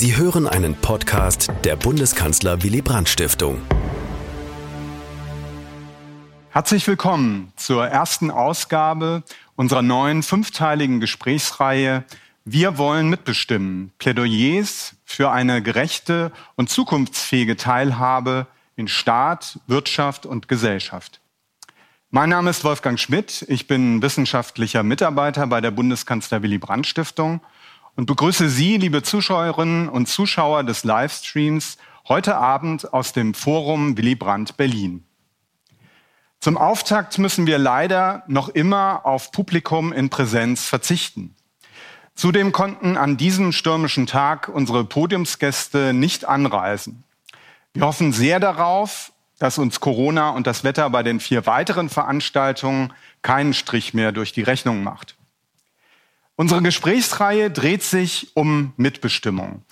Sie hören einen Podcast der Bundeskanzler Willy Brandt Stiftung. Herzlich willkommen zur ersten Ausgabe unserer neuen fünfteiligen Gesprächsreihe Wir wollen mitbestimmen. Plädoyers für eine gerechte und zukunftsfähige Teilhabe in Staat, Wirtschaft und Gesellschaft. Mein Name ist Wolfgang Schmidt. Ich bin wissenschaftlicher Mitarbeiter bei der Bundeskanzler Willy Brandt Stiftung und begrüße Sie, liebe Zuschauerinnen und Zuschauer des Livestreams, heute Abend aus dem Forum Willy Brandt Berlin. Zum Auftakt müssen wir leider noch immer auf Publikum in Präsenz verzichten. Zudem konnten an diesem stürmischen Tag unsere Podiumsgäste nicht anreisen. Wir hoffen sehr darauf, dass uns Corona und das Wetter bei den vier weiteren Veranstaltungen keinen Strich mehr durch die Rechnung macht. Unsere Gesprächsreihe dreht sich um Mitbestimmung.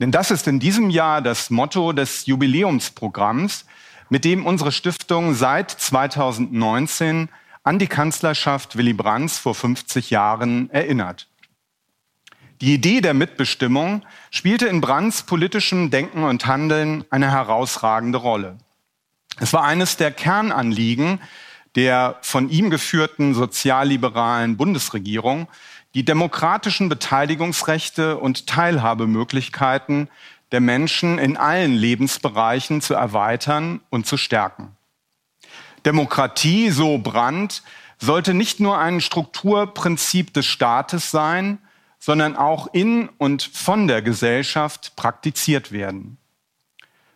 Denn das ist in diesem Jahr das Motto des Jubiläumsprogramms, mit dem unsere Stiftung seit 2019 an die Kanzlerschaft Willy Brandts vor 50 Jahren erinnert. Die Idee der Mitbestimmung spielte in Brandts politischem Denken und Handeln eine herausragende Rolle. Es war eines der Kernanliegen der von ihm geführten sozialliberalen Bundesregierung, die demokratischen Beteiligungsrechte und Teilhabemöglichkeiten der Menschen in allen Lebensbereichen zu erweitern und zu stärken. Demokratie, so Brandt, sollte nicht nur ein Strukturprinzip des Staates sein, sondern auch in und von der Gesellschaft praktiziert werden.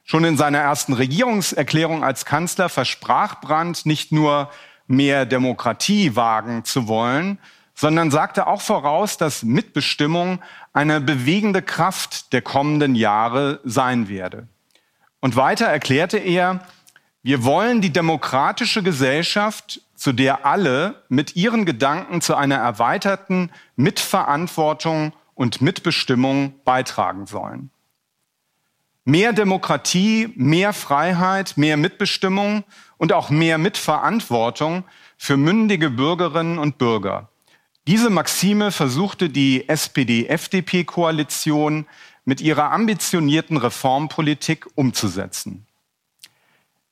Schon in seiner ersten Regierungserklärung als Kanzler versprach Brandt nicht nur mehr Demokratie wagen zu wollen, sondern sagte auch voraus, dass Mitbestimmung eine bewegende Kraft der kommenden Jahre sein werde. Und weiter erklärte er, wir wollen die demokratische Gesellschaft, zu der alle mit ihren Gedanken zu einer erweiterten Mitverantwortung und Mitbestimmung beitragen sollen. Mehr Demokratie, mehr Freiheit, mehr Mitbestimmung und auch mehr Mitverantwortung für mündige Bürgerinnen und Bürger. Diese Maxime versuchte die SPD-FDP-Koalition mit ihrer ambitionierten Reformpolitik umzusetzen.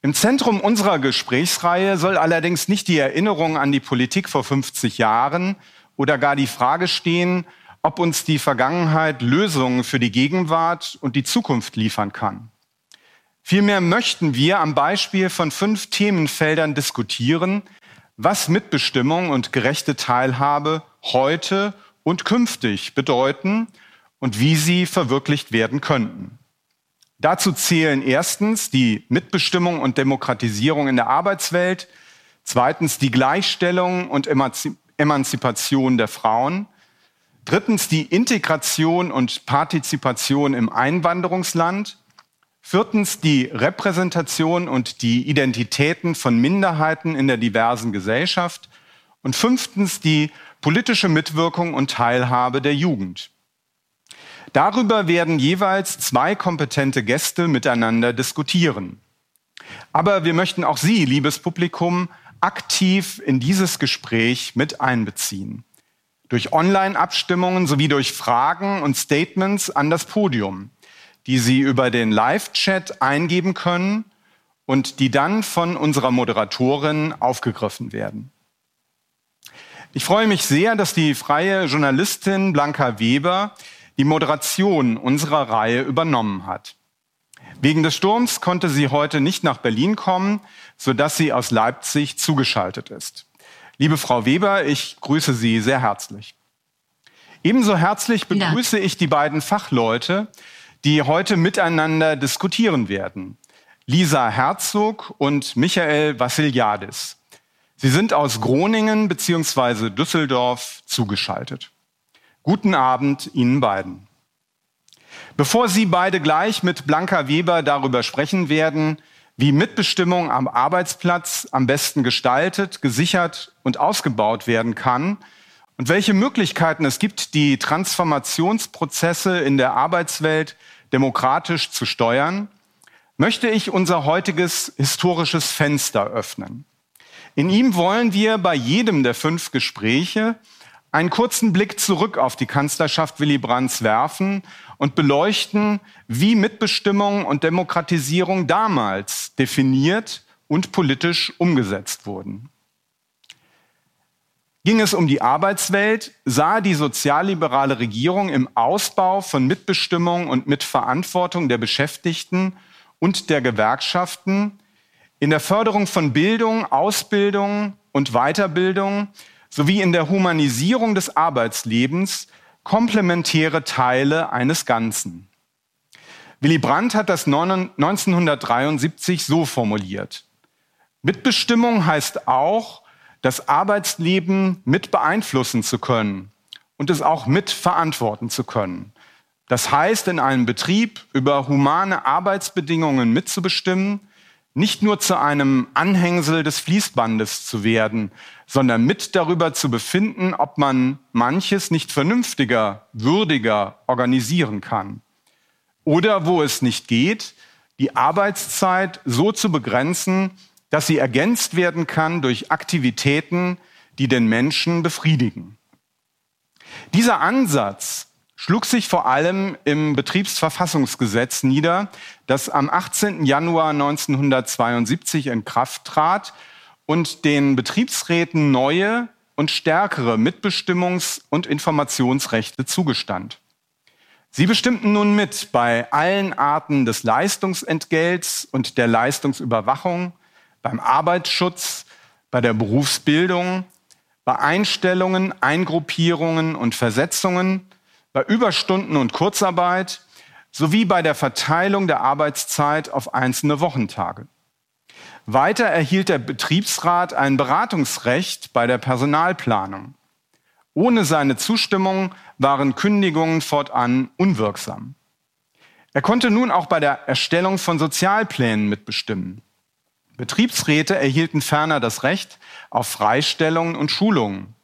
Im Zentrum unserer Gesprächsreihe soll allerdings nicht die Erinnerung an die Politik vor 50 Jahren oder gar die Frage stehen, ob uns die Vergangenheit Lösungen für die Gegenwart und die Zukunft liefern kann. Vielmehr möchten wir am Beispiel von fünf Themenfeldern diskutieren, was Mitbestimmung und gerechte Teilhabe heute und künftig bedeuten und wie sie verwirklicht werden könnten. Dazu zählen erstens die Mitbestimmung und Demokratisierung in der Arbeitswelt, zweitens die Gleichstellung und Emanzipation der Frauen, drittens die Integration und Partizipation im Einwanderungsland, Viertens die Repräsentation und die Identitäten von Minderheiten in der diversen Gesellschaft. Und fünftens die politische Mitwirkung und Teilhabe der Jugend. Darüber werden jeweils zwei kompetente Gäste miteinander diskutieren. Aber wir möchten auch Sie, liebes Publikum, aktiv in dieses Gespräch mit einbeziehen. Durch Online-Abstimmungen sowie durch Fragen und Statements an das Podium die Sie über den Live-Chat eingeben können und die dann von unserer Moderatorin aufgegriffen werden. Ich freue mich sehr, dass die freie Journalistin Blanca Weber die Moderation unserer Reihe übernommen hat. Wegen des Sturms konnte sie heute nicht nach Berlin kommen, sodass sie aus Leipzig zugeschaltet ist. Liebe Frau Weber, ich grüße Sie sehr herzlich. Ebenso herzlich begrüße ich die beiden Fachleute, die heute miteinander diskutieren werden. Lisa Herzog und Michael Vassiliadis. Sie sind aus Groningen bzw. Düsseldorf zugeschaltet. Guten Abend Ihnen beiden. Bevor Sie beide gleich mit Blanca Weber darüber sprechen werden, wie Mitbestimmung am Arbeitsplatz am besten gestaltet, gesichert und ausgebaut werden kann und welche Möglichkeiten es gibt, die Transformationsprozesse in der Arbeitswelt demokratisch zu steuern, möchte ich unser heutiges historisches Fenster öffnen. In ihm wollen wir bei jedem der fünf Gespräche einen kurzen Blick zurück auf die Kanzlerschaft Willy Brandts werfen und beleuchten, wie Mitbestimmung und Demokratisierung damals definiert und politisch umgesetzt wurden. Ging es um die Arbeitswelt, sah die sozialliberale Regierung im Ausbau von Mitbestimmung und Mitverantwortung der Beschäftigten und der Gewerkschaften, in der Förderung von Bildung, Ausbildung und Weiterbildung sowie in der Humanisierung des Arbeitslebens komplementäre Teile eines Ganzen. Willy Brandt hat das 1973 so formuliert. Mitbestimmung heißt auch, das Arbeitsleben mit beeinflussen zu können und es auch mit verantworten zu können. Das heißt, in einem Betrieb über humane Arbeitsbedingungen mitzubestimmen, nicht nur zu einem Anhängsel des Fließbandes zu werden, sondern mit darüber zu befinden, ob man manches nicht vernünftiger, würdiger organisieren kann. Oder wo es nicht geht, die Arbeitszeit so zu begrenzen, dass sie ergänzt werden kann durch Aktivitäten, die den Menschen befriedigen. Dieser Ansatz schlug sich vor allem im Betriebsverfassungsgesetz nieder, das am 18. Januar 1972 in Kraft trat und den Betriebsräten neue und stärkere Mitbestimmungs- und Informationsrechte zugestand. Sie bestimmten nun mit bei allen Arten des Leistungsentgelts und der Leistungsüberwachung, beim Arbeitsschutz, bei der Berufsbildung, bei Einstellungen, Eingruppierungen und Versetzungen, bei Überstunden und Kurzarbeit sowie bei der Verteilung der Arbeitszeit auf einzelne Wochentage. Weiter erhielt der Betriebsrat ein Beratungsrecht bei der Personalplanung. Ohne seine Zustimmung waren Kündigungen fortan unwirksam. Er konnte nun auch bei der Erstellung von Sozialplänen mitbestimmen. Betriebsräte erhielten ferner das Recht auf Freistellungen und Schulungen.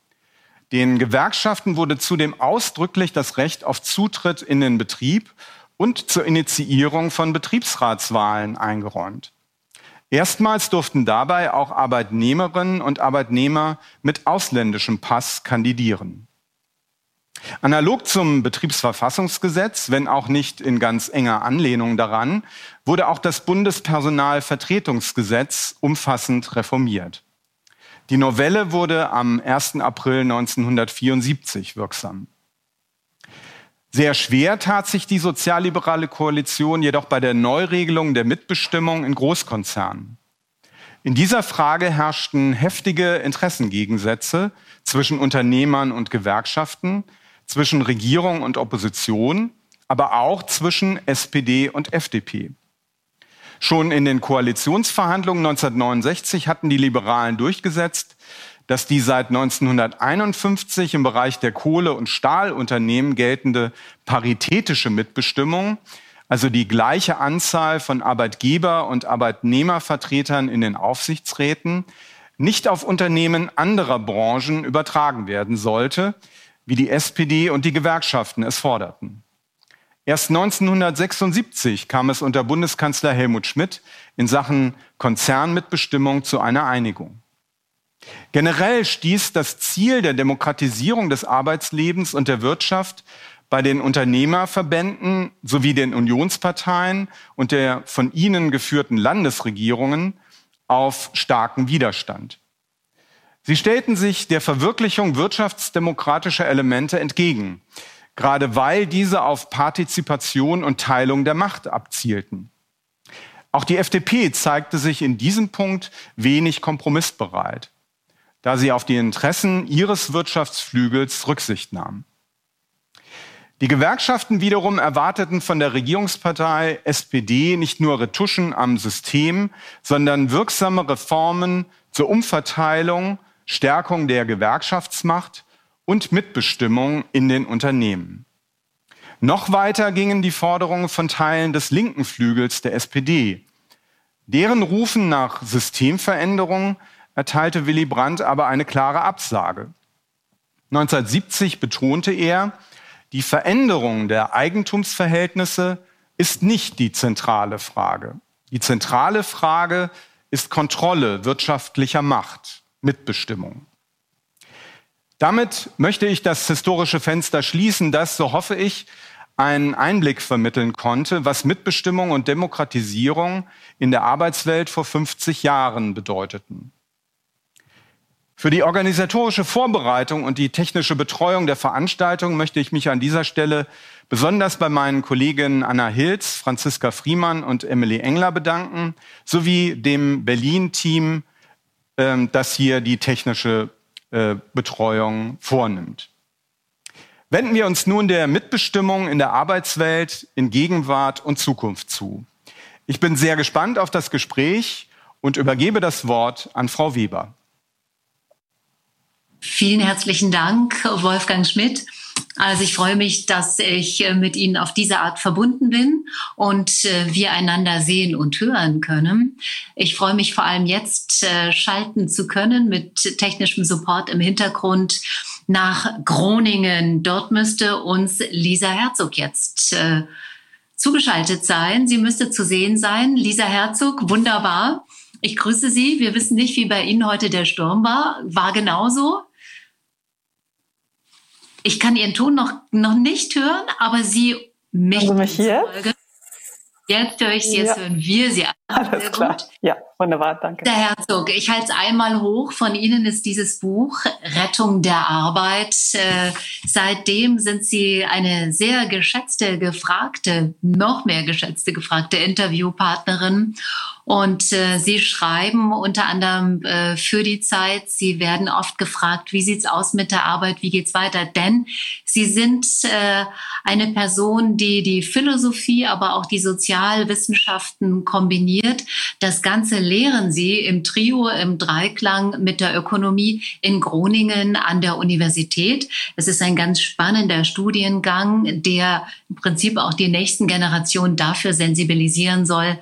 Den Gewerkschaften wurde zudem ausdrücklich das Recht auf Zutritt in den Betrieb und zur Initiierung von Betriebsratswahlen eingeräumt. Erstmals durften dabei auch Arbeitnehmerinnen und Arbeitnehmer mit ausländischem Pass kandidieren. Analog zum Betriebsverfassungsgesetz, wenn auch nicht in ganz enger Anlehnung daran, wurde auch das Bundespersonalvertretungsgesetz umfassend reformiert. Die Novelle wurde am 1. April 1974 wirksam. Sehr schwer tat sich die sozialliberale Koalition jedoch bei der Neuregelung der Mitbestimmung in Großkonzernen. In dieser Frage herrschten heftige Interessengegensätze zwischen Unternehmern und Gewerkschaften, zwischen Regierung und Opposition, aber auch zwischen SPD und FDP. Schon in den Koalitionsverhandlungen 1969 hatten die Liberalen durchgesetzt, dass die seit 1951 im Bereich der Kohle- und Stahlunternehmen geltende paritätische Mitbestimmung, also die gleiche Anzahl von Arbeitgeber- und Arbeitnehmervertretern in den Aufsichtsräten, nicht auf Unternehmen anderer Branchen übertragen werden sollte, wie die SPD und die Gewerkschaften es forderten. Erst 1976 kam es unter Bundeskanzler Helmut Schmidt in Sachen Konzernmitbestimmung zu einer Einigung. Generell stieß das Ziel der Demokratisierung des Arbeitslebens und der Wirtschaft bei den Unternehmerverbänden sowie den Unionsparteien und der von ihnen geführten Landesregierungen auf starken Widerstand. Sie stellten sich der Verwirklichung wirtschaftsdemokratischer Elemente entgegen gerade weil diese auf Partizipation und Teilung der Macht abzielten. Auch die FDP zeigte sich in diesem Punkt wenig kompromissbereit, da sie auf die Interessen ihres Wirtschaftsflügels Rücksicht nahm. Die Gewerkschaften wiederum erwarteten von der Regierungspartei SPD nicht nur Retuschen am System, sondern wirksame Reformen zur Umverteilung, Stärkung der Gewerkschaftsmacht und Mitbestimmung in den Unternehmen. Noch weiter gingen die Forderungen von Teilen des linken Flügels der SPD. Deren Rufen nach Systemveränderung erteilte Willy Brandt aber eine klare Absage. 1970 betonte er, die Veränderung der Eigentumsverhältnisse ist nicht die zentrale Frage. Die zentrale Frage ist Kontrolle wirtschaftlicher Macht, Mitbestimmung. Damit möchte ich das historische Fenster schließen, das, so hoffe ich, einen Einblick vermitteln konnte, was Mitbestimmung und Demokratisierung in der Arbeitswelt vor 50 Jahren bedeuteten. Für die organisatorische Vorbereitung und die technische Betreuung der Veranstaltung möchte ich mich an dieser Stelle besonders bei meinen Kolleginnen Anna Hilz, Franziska Friemann und Emily Engler bedanken, sowie dem Berlin-Team, ähm, das hier die technische äh, Betreuung vornimmt. Wenden wir uns nun der Mitbestimmung in der Arbeitswelt in Gegenwart und Zukunft zu. Ich bin sehr gespannt auf das Gespräch und übergebe das Wort an Frau Weber. Vielen herzlichen Dank, Wolfgang Schmidt. Also ich freue mich, dass ich äh, mit Ihnen auf diese Art verbunden bin und äh, wir einander sehen und hören können. Ich freue mich vor allem jetzt äh, schalten zu können mit technischem Support im Hintergrund nach Groningen. Dort müsste uns Lisa Herzog jetzt zugeschaltet sein. Sie müsste zu sehen sein. Lisa Herzog, wunderbar. Ich grüße Sie. Wir wissen nicht, wie bei Ihnen heute der Sturm war. War genauso. Ich kann Ihren Ton noch, noch nicht hören, aber Sie mich, also mich hier? Folge. Jetzt höre ich Sie, jetzt ja. hören wir Sie. Alles Sehr klar. Gut. Ja, wunderbar, danke. Der Herzog, ich halte es einmal hoch. Von Ihnen ist dieses Buch Rettung der Arbeit. Äh, seitdem sind Sie eine sehr geschätzte, gefragte, noch mehr geschätzte, gefragte Interviewpartnerin. Und äh, Sie schreiben unter anderem äh, für die Zeit. Sie werden oft gefragt, wie sieht's aus mit der Arbeit, wie geht's weiter? Denn Sie sind äh, eine Person, die die Philosophie, aber auch die Sozialwissenschaften kombiniert. Das Ganze lehren Sie im Trio, im Dreiklang mit der Ökonomie in Groningen an der Universität. Es ist ein ganz spannender Studiengang, der im Prinzip auch die nächsten Generationen dafür sensibilisieren soll,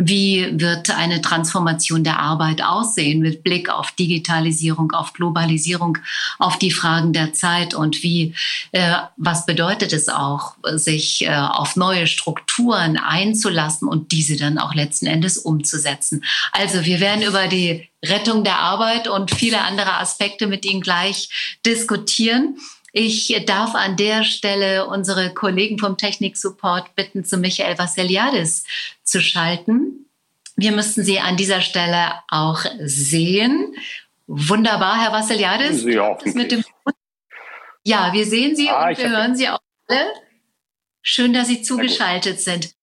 wie wird eine Transformation der Arbeit aussehen mit Blick auf Digitalisierung, auf Globalisierung, auf die Fragen der Zeit und wie, äh, was bedeutet es auch, sich äh, auf neue Strukturen einzulassen und diese dann auch letzten Endes umzusetzen. Also wir werden über die Rettung der Arbeit und viele andere Aspekte mit Ihnen gleich diskutieren. Ich darf an der Stelle unsere Kollegen vom Technik-Support bitten, zu Michael Vassiliadis zu schalten. Wir müssten Sie an dieser Stelle auch sehen. Wunderbar, Herr Vassiliadis. Sie mit dem ja, wir sehen Sie ah, und wir hören Sie auch alle. Schön, dass Sie zugeschaltet sind.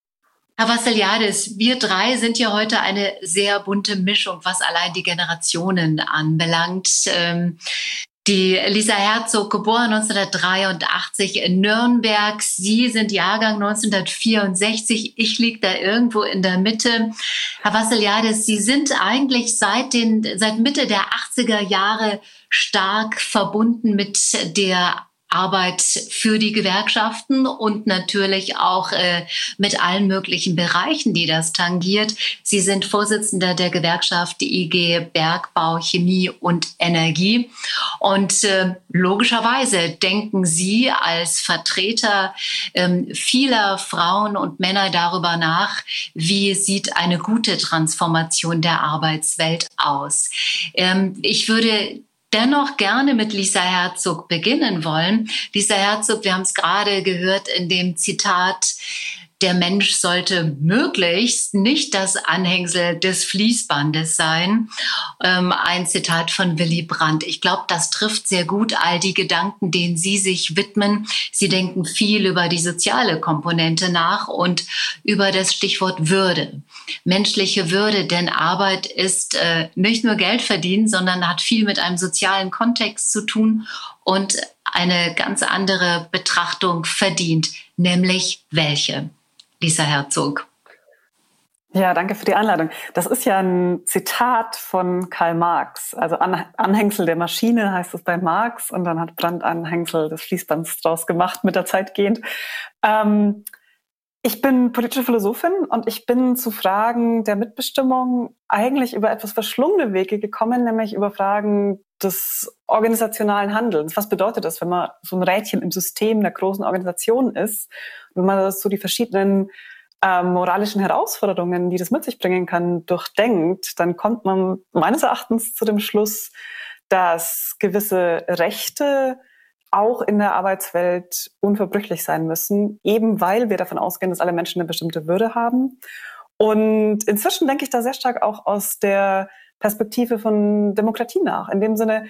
Herr Vassiliadis, wir drei sind ja heute eine sehr bunte Mischung, was allein die Generationen anbelangt. Die Lisa Herzog, geboren 1983 in Nürnberg. Sie sind Jahrgang 1964. Ich liege da irgendwo in der Mitte. Herr Vassiliadis, Sie sind eigentlich seit, den, seit Mitte der 80er Jahre stark verbunden mit der Arbeit für die Gewerkschaften und natürlich auch äh, mit allen möglichen Bereichen, die das tangiert. Sie sind Vorsitzender der Gewerkschaft IG Bergbau, Chemie und Energie. Und äh, logischerweise denken Sie als Vertreter ähm, vieler Frauen und Männer darüber nach, wie sieht eine gute Transformation der Arbeitswelt aus. Ähm, ich würde dennoch gerne mit Lisa Herzog beginnen wollen. Lisa Herzog, wir haben es gerade gehört in dem Zitat, der Mensch sollte möglichst nicht das Anhängsel des Fließbandes sein. Ähm, ein Zitat von Willy Brandt. Ich glaube, das trifft sehr gut all die Gedanken, denen Sie sich widmen. Sie denken viel über die soziale Komponente nach und über das Stichwort Würde. Menschliche Würde, denn Arbeit ist äh, nicht nur Geld verdienen, sondern hat viel mit einem sozialen Kontext zu tun und eine ganz andere Betrachtung verdient, nämlich welche? Lisa Herzog. Ja, danke für die Einladung. Das ist ja ein Zitat von Karl Marx. Also Anhängsel der Maschine heißt es bei Marx und dann hat Brandt Anhängsel des Fließbands draus gemacht mit der Zeit gehend. Ähm, ich bin politische Philosophin und ich bin zu Fragen der Mitbestimmung eigentlich über etwas verschlungene Wege gekommen, nämlich über Fragen des organisationalen Handelns. Was bedeutet das, wenn man so ein Rädchen im System der großen Organisation ist? Wenn man so die verschiedenen äh, moralischen Herausforderungen, die das mit sich bringen kann, durchdenkt, dann kommt man meines Erachtens zu dem Schluss, dass gewisse Rechte auch in der Arbeitswelt unverbrüchlich sein müssen, eben weil wir davon ausgehen, dass alle Menschen eine bestimmte Würde haben. Und inzwischen denke ich da sehr stark auch aus der Perspektive von Demokratie nach, in dem Sinne,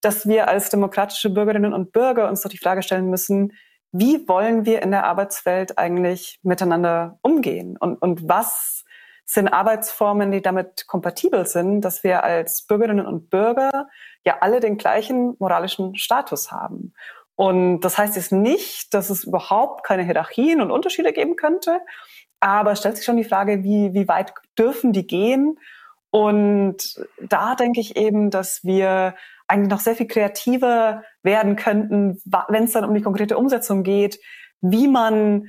dass wir als demokratische Bürgerinnen und Bürger uns doch die Frage stellen müssen, wie wollen wir in der Arbeitswelt eigentlich miteinander umgehen und, und was sind Arbeitsformen, die damit kompatibel sind, dass wir als Bürgerinnen und Bürger ja alle den gleichen moralischen Status haben. Und das heißt jetzt nicht, dass es überhaupt keine Hierarchien und Unterschiede geben könnte, aber es stellt sich schon die Frage, wie, wie weit dürfen die gehen? Und da denke ich eben, dass wir eigentlich noch sehr viel kreativer werden könnten, wenn es dann um die konkrete Umsetzung geht, wie man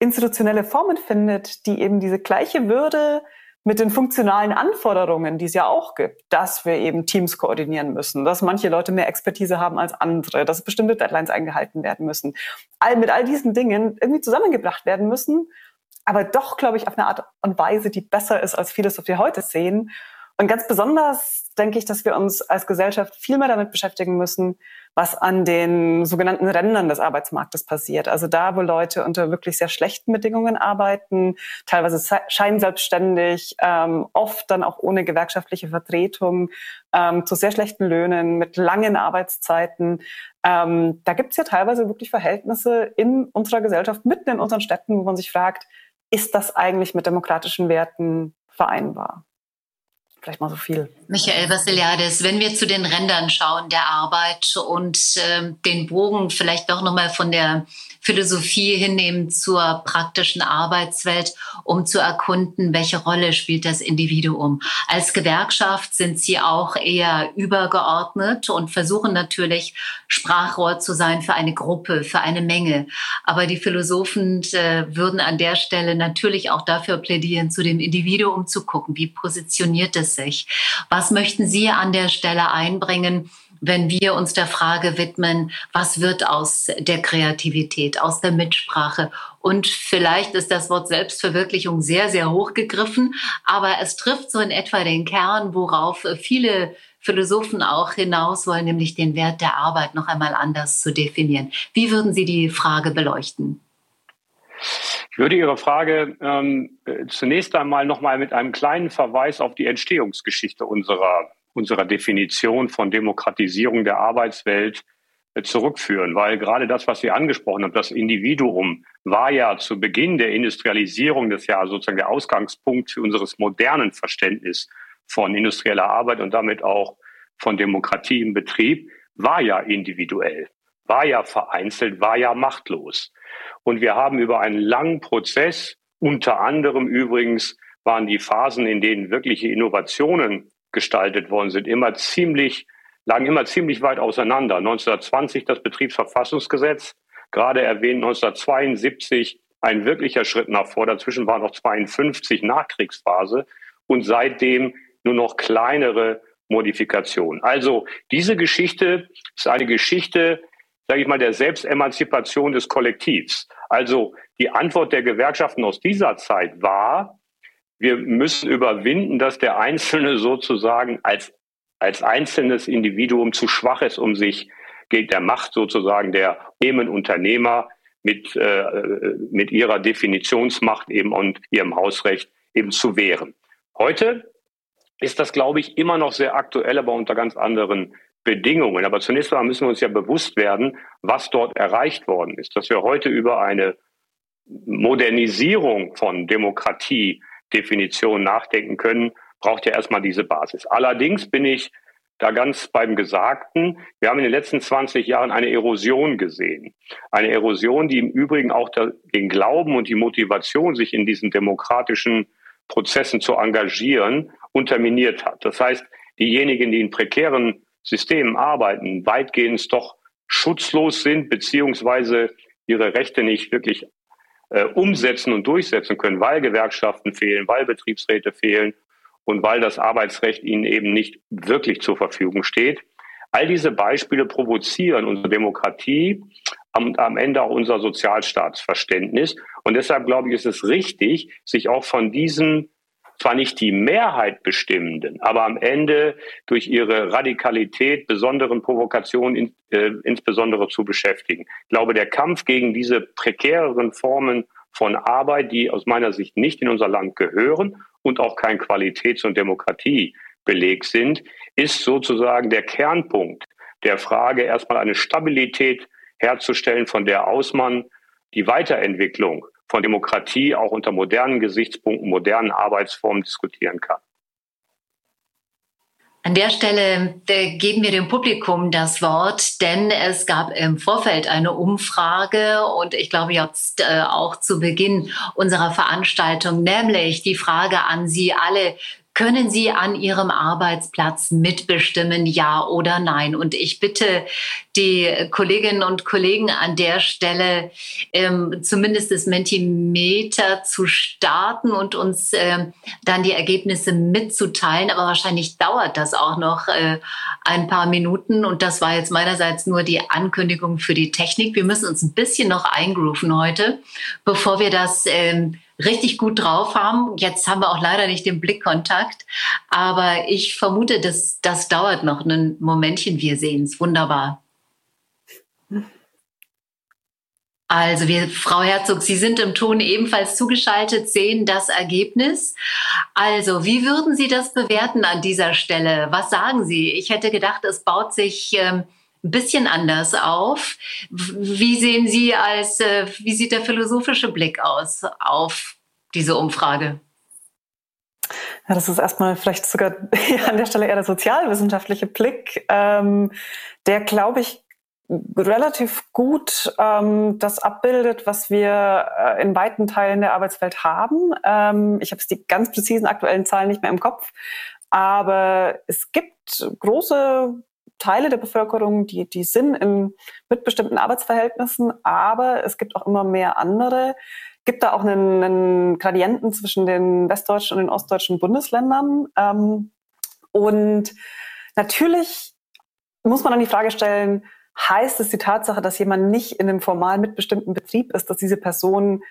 institutionelle Formen findet, die eben diese gleiche Würde mit den funktionalen Anforderungen, die es ja auch gibt, dass wir eben Teams koordinieren müssen, dass manche Leute mehr Expertise haben als andere, dass bestimmte Deadlines eingehalten werden müssen. All, mit all diesen Dingen irgendwie zusammengebracht werden müssen, aber doch, glaube ich, auf eine Art und Weise, die besser ist als vieles, was wir heute sehen. Und ganz besonders denke ich, dass wir uns als Gesellschaft viel mehr damit beschäftigen müssen, was an den sogenannten Rändern des Arbeitsmarktes passiert. Also da, wo Leute unter wirklich sehr schlechten Bedingungen arbeiten, teilweise scheinselbstständig, ähm, oft dann auch ohne gewerkschaftliche Vertretung, ähm, zu sehr schlechten Löhnen, mit langen Arbeitszeiten. Ähm, da gibt es ja teilweise wirklich Verhältnisse in unserer Gesellschaft, mitten in unseren Städten, wo man sich fragt, ist das eigentlich mit demokratischen Werten vereinbar? Vielleicht mal so viel. Michael Vassiliadis, wenn wir zu den Rändern schauen der Arbeit und äh, den Bogen vielleicht doch nochmal von der Philosophie hinnehmen zur praktischen Arbeitswelt, um zu erkunden, welche Rolle spielt das Individuum. Als Gewerkschaft sind Sie auch eher übergeordnet und versuchen natürlich Sprachrohr zu sein für eine Gruppe, für eine Menge. Aber die Philosophen äh, würden an der Stelle natürlich auch dafür plädieren, zu dem Individuum zu gucken. Wie positioniert es sich? Was möchten Sie an der Stelle einbringen? wenn wir uns der Frage widmen, was wird aus der Kreativität, aus der Mitsprache. Und vielleicht ist das Wort Selbstverwirklichung sehr, sehr hochgegriffen, aber es trifft so in etwa den Kern, worauf viele Philosophen auch hinaus wollen, nämlich den Wert der Arbeit noch einmal anders zu definieren. Wie würden Sie die Frage beleuchten? Ich würde Ihre Frage ähm, zunächst einmal noch mal mit einem kleinen Verweis auf die Entstehungsgeschichte unserer unserer Definition von Demokratisierung der Arbeitswelt äh, zurückführen, weil gerade das, was Sie angesprochen haben, das Individuum war ja zu Beginn der Industrialisierung das ja sozusagen der Ausgangspunkt für unseres modernen Verständnis von industrieller Arbeit und damit auch von Demokratie im Betrieb, war ja individuell, war ja vereinzelt, war ja machtlos. Und wir haben über einen langen Prozess, unter anderem übrigens waren die Phasen, in denen wirkliche Innovationen gestaltet worden sind, immer ziemlich, lagen immer ziemlich weit auseinander. 1920 das Betriebsverfassungsgesetz, gerade erwähnt 1972 ein wirklicher Schritt nach vor. Dazwischen war noch 52 Nachkriegsphase und seitdem nur noch kleinere Modifikationen. Also diese Geschichte ist eine Geschichte, sage ich mal, der Selbstemanzipation des Kollektivs. Also die Antwort der Gewerkschaften aus dieser Zeit war, wir müssen überwinden, dass der Einzelne sozusagen als, als einzelnes Individuum zu schwach ist, um sich gegen der Macht sozusagen der Unternehmer mit, äh, mit ihrer Definitionsmacht eben und ihrem Hausrecht eben zu wehren. Heute ist das, glaube ich, immer noch sehr aktuell, aber unter ganz anderen Bedingungen. Aber zunächst einmal müssen wir uns ja bewusst werden, was dort erreicht worden ist, dass wir heute über eine Modernisierung von Demokratie Definition nachdenken können, braucht ja erstmal diese Basis. Allerdings bin ich da ganz beim Gesagten. Wir haben in den letzten 20 Jahren eine Erosion gesehen. Eine Erosion, die im Übrigen auch den Glauben und die Motivation, sich in diesen demokratischen Prozessen zu engagieren, unterminiert hat. Das heißt, diejenigen, die in prekären Systemen arbeiten, weitgehend doch schutzlos sind, beziehungsweise ihre Rechte nicht wirklich äh, umsetzen und durchsetzen können, weil Gewerkschaften fehlen, weil Betriebsräte fehlen und weil das Arbeitsrecht ihnen eben nicht wirklich zur Verfügung steht. All diese Beispiele provozieren unsere Demokratie und am Ende auch unser Sozialstaatsverständnis. Und deshalb glaube ich, ist es richtig, sich auch von diesen zwar nicht die Mehrheit bestimmenden, aber am Ende durch ihre Radikalität besonderen Provokationen in, äh, insbesondere zu beschäftigen. Ich glaube, der Kampf gegen diese prekäreren Formen von Arbeit, die aus meiner Sicht nicht in unser Land gehören und auch kein Qualitäts- und Demokratiebeleg sind, ist sozusagen der Kernpunkt der Frage, erstmal eine Stabilität herzustellen, von der aus man die Weiterentwicklung von Demokratie auch unter modernen Gesichtspunkten, modernen Arbeitsformen diskutieren kann. An der Stelle äh, geben wir dem Publikum das Wort, denn es gab im Vorfeld eine Umfrage und ich glaube jetzt äh, auch zu Beginn unserer Veranstaltung, nämlich die Frage an Sie alle, können Sie an Ihrem Arbeitsplatz mitbestimmen, ja oder nein? Und ich bitte die Kolleginnen und Kollegen an der Stelle, ähm, zumindest das Mentimeter zu starten und uns äh, dann die Ergebnisse mitzuteilen. Aber wahrscheinlich dauert das auch noch äh, ein paar Minuten. Und das war jetzt meinerseits nur die Ankündigung für die Technik. Wir müssen uns ein bisschen noch eingrooven heute, bevor wir das ähm, richtig gut drauf haben. Jetzt haben wir auch leider nicht den Blickkontakt, aber ich vermute, dass das dauert noch ein Momentchen. Wir sehen es wunderbar. Also, wir, Frau Herzog, Sie sind im Ton ebenfalls zugeschaltet, sehen das Ergebnis. Also, wie würden Sie das bewerten an dieser Stelle? Was sagen Sie? Ich hätte gedacht, es baut sich ähm, ein bisschen anders auf. Wie sehen Sie als, äh, wie sieht der philosophische Blick aus auf diese Umfrage? Ja, das ist erstmal vielleicht sogar an der Stelle eher der sozialwissenschaftliche Blick, ähm, der, glaube ich, relativ gut ähm, das abbildet, was wir äh, in weiten Teilen der Arbeitswelt haben. Ähm, ich habe jetzt die ganz präzisen aktuellen Zahlen nicht mehr im Kopf, aber es gibt große Teile der Bevölkerung, die, die sind in mitbestimmten Arbeitsverhältnissen, aber es gibt auch immer mehr andere. Gibt da auch einen, einen Gradienten zwischen den westdeutschen und den ostdeutschen Bundesländern. Ähm, und natürlich muss man dann die Frage stellen, heißt es die Tatsache, dass jemand nicht in einem formal mitbestimmten Betrieb ist, dass diese Person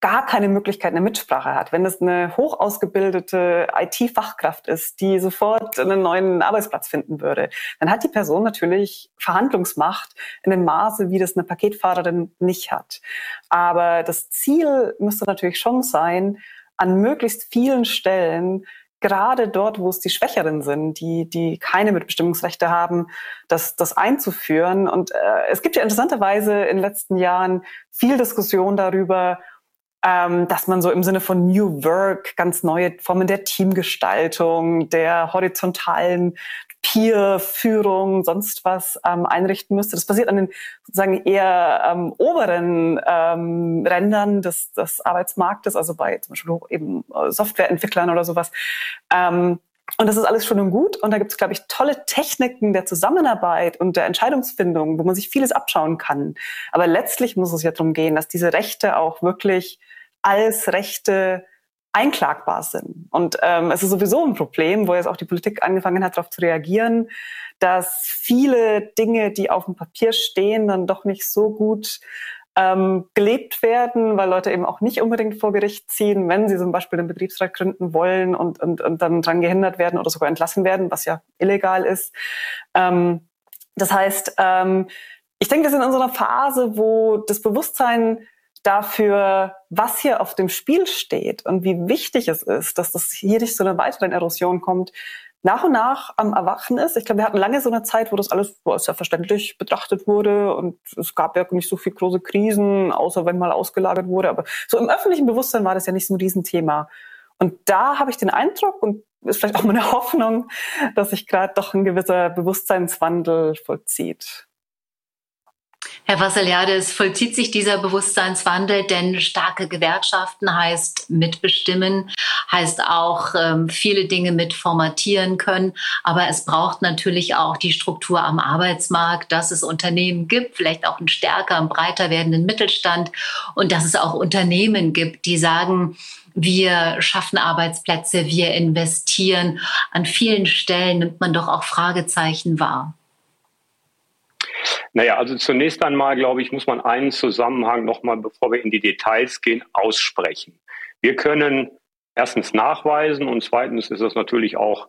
gar keine Möglichkeit eine Mitsprache hat. Wenn es eine hochausgebildete IT-Fachkraft ist, die sofort einen neuen Arbeitsplatz finden würde, dann hat die Person natürlich Verhandlungsmacht in einem Maße, wie das eine Paketfahrerin nicht hat. Aber das Ziel müsste natürlich schon sein, an möglichst vielen Stellen gerade dort, wo es die Schwächeren sind, die, die keine Mitbestimmungsrechte haben, das, das einzuführen. Und äh, es gibt ja interessanterweise in den letzten Jahren viel Diskussion darüber, ähm, dass man so im Sinne von New Work ganz neue Formen der Teamgestaltung, der horizontalen Peer-Führung, sonst was ähm, einrichten müsste. Das passiert an den sozusagen eher ähm, oberen ähm, Rändern des, des Arbeitsmarktes, also bei zum Beispiel eben äh, Softwareentwicklern oder sowas. Ähm, und das ist alles schon und gut. Und da gibt es, glaube ich, tolle Techniken der Zusammenarbeit und der Entscheidungsfindung, wo man sich vieles abschauen kann. Aber letztlich muss es ja darum gehen, dass diese Rechte auch wirklich als Rechte einklagbar sind. Und ähm, es ist sowieso ein Problem, wo jetzt auch die Politik angefangen hat, darauf zu reagieren, dass viele Dinge, die auf dem Papier stehen, dann doch nicht so gut ähm, gelebt werden, weil Leute eben auch nicht unbedingt vor Gericht ziehen, wenn sie zum Beispiel den Betriebsrat gründen wollen und, und, und dann dran gehindert werden oder sogar entlassen werden, was ja illegal ist. Ähm, das heißt, ähm, ich denke, wir sind in so einer Phase, wo das Bewusstsein dafür, was hier auf dem Spiel steht und wie wichtig es ist, dass das hier nicht zu einer weiteren Erosion kommt, nach und nach am Erwachen ist. Ich glaube, wir hatten lange so eine Zeit, wo das alles so als selbstverständlich betrachtet wurde und es gab ja nicht so viel große Krisen, außer wenn mal ausgelagert wurde. Aber so im öffentlichen Bewusstsein war das ja nicht so ein Riesenthema. Und da habe ich den Eindruck und ist vielleicht auch meine Hoffnung, dass sich gerade doch ein gewisser Bewusstseinswandel vollzieht. Herr Vassiliades, vollzieht sich dieser Bewusstseinswandel, denn starke Gewerkschaften heißt mitbestimmen, heißt auch ähm, viele Dinge mit formatieren können. Aber es braucht natürlich auch die Struktur am Arbeitsmarkt, dass es Unternehmen gibt, vielleicht auch einen stärker, einen breiter werdenden Mittelstand und dass es auch Unternehmen gibt, die sagen, wir schaffen Arbeitsplätze, wir investieren. An vielen Stellen nimmt man doch auch Fragezeichen wahr. Naja, also zunächst einmal, glaube ich, muss man einen Zusammenhang nochmal, bevor wir in die Details gehen, aussprechen. Wir können erstens nachweisen und zweitens ist das natürlich auch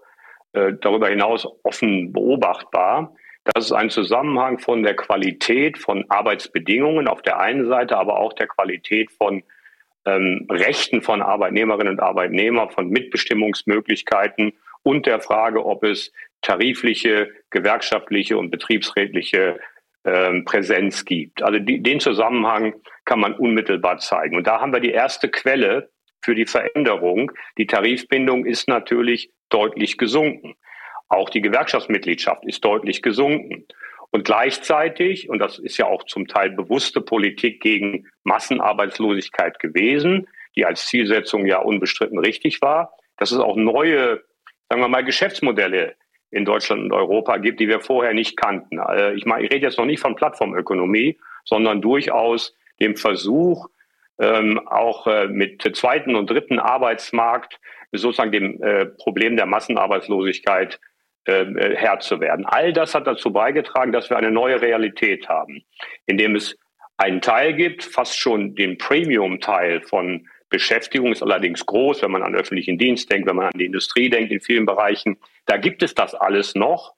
äh, darüber hinaus offen beobachtbar, dass es einen Zusammenhang von der Qualität von Arbeitsbedingungen auf der einen Seite, aber auch der Qualität von ähm, Rechten von Arbeitnehmerinnen und Arbeitnehmern, von Mitbestimmungsmöglichkeiten und der Frage, ob es tarifliche, gewerkschaftliche und betriebsrätliche ähm, Präsenz gibt. Also die, den Zusammenhang kann man unmittelbar zeigen. Und da haben wir die erste Quelle für die Veränderung. Die Tarifbindung ist natürlich deutlich gesunken. Auch die Gewerkschaftsmitgliedschaft ist deutlich gesunken. Und gleichzeitig, und das ist ja auch zum Teil bewusste Politik gegen Massenarbeitslosigkeit gewesen, die als Zielsetzung ja unbestritten richtig war, dass es auch neue, sagen wir mal, Geschäftsmodelle in Deutschland und Europa gibt, die wir vorher nicht kannten. Äh, ich, meine, ich rede jetzt noch nicht von Plattformökonomie, sondern durchaus dem Versuch, ähm, auch äh, mit zweiten und dritten Arbeitsmarkt sozusagen dem äh, Problem der Massenarbeitslosigkeit ähm, äh, Herr zu werden. All das hat dazu beigetragen, dass wir eine neue Realität haben, in dem es einen Teil gibt, fast schon den Premium-Teil von Beschäftigung ist allerdings groß, wenn man an öffentlichen Dienst denkt, wenn man an die Industrie denkt, in vielen Bereichen. Da gibt es das alles noch,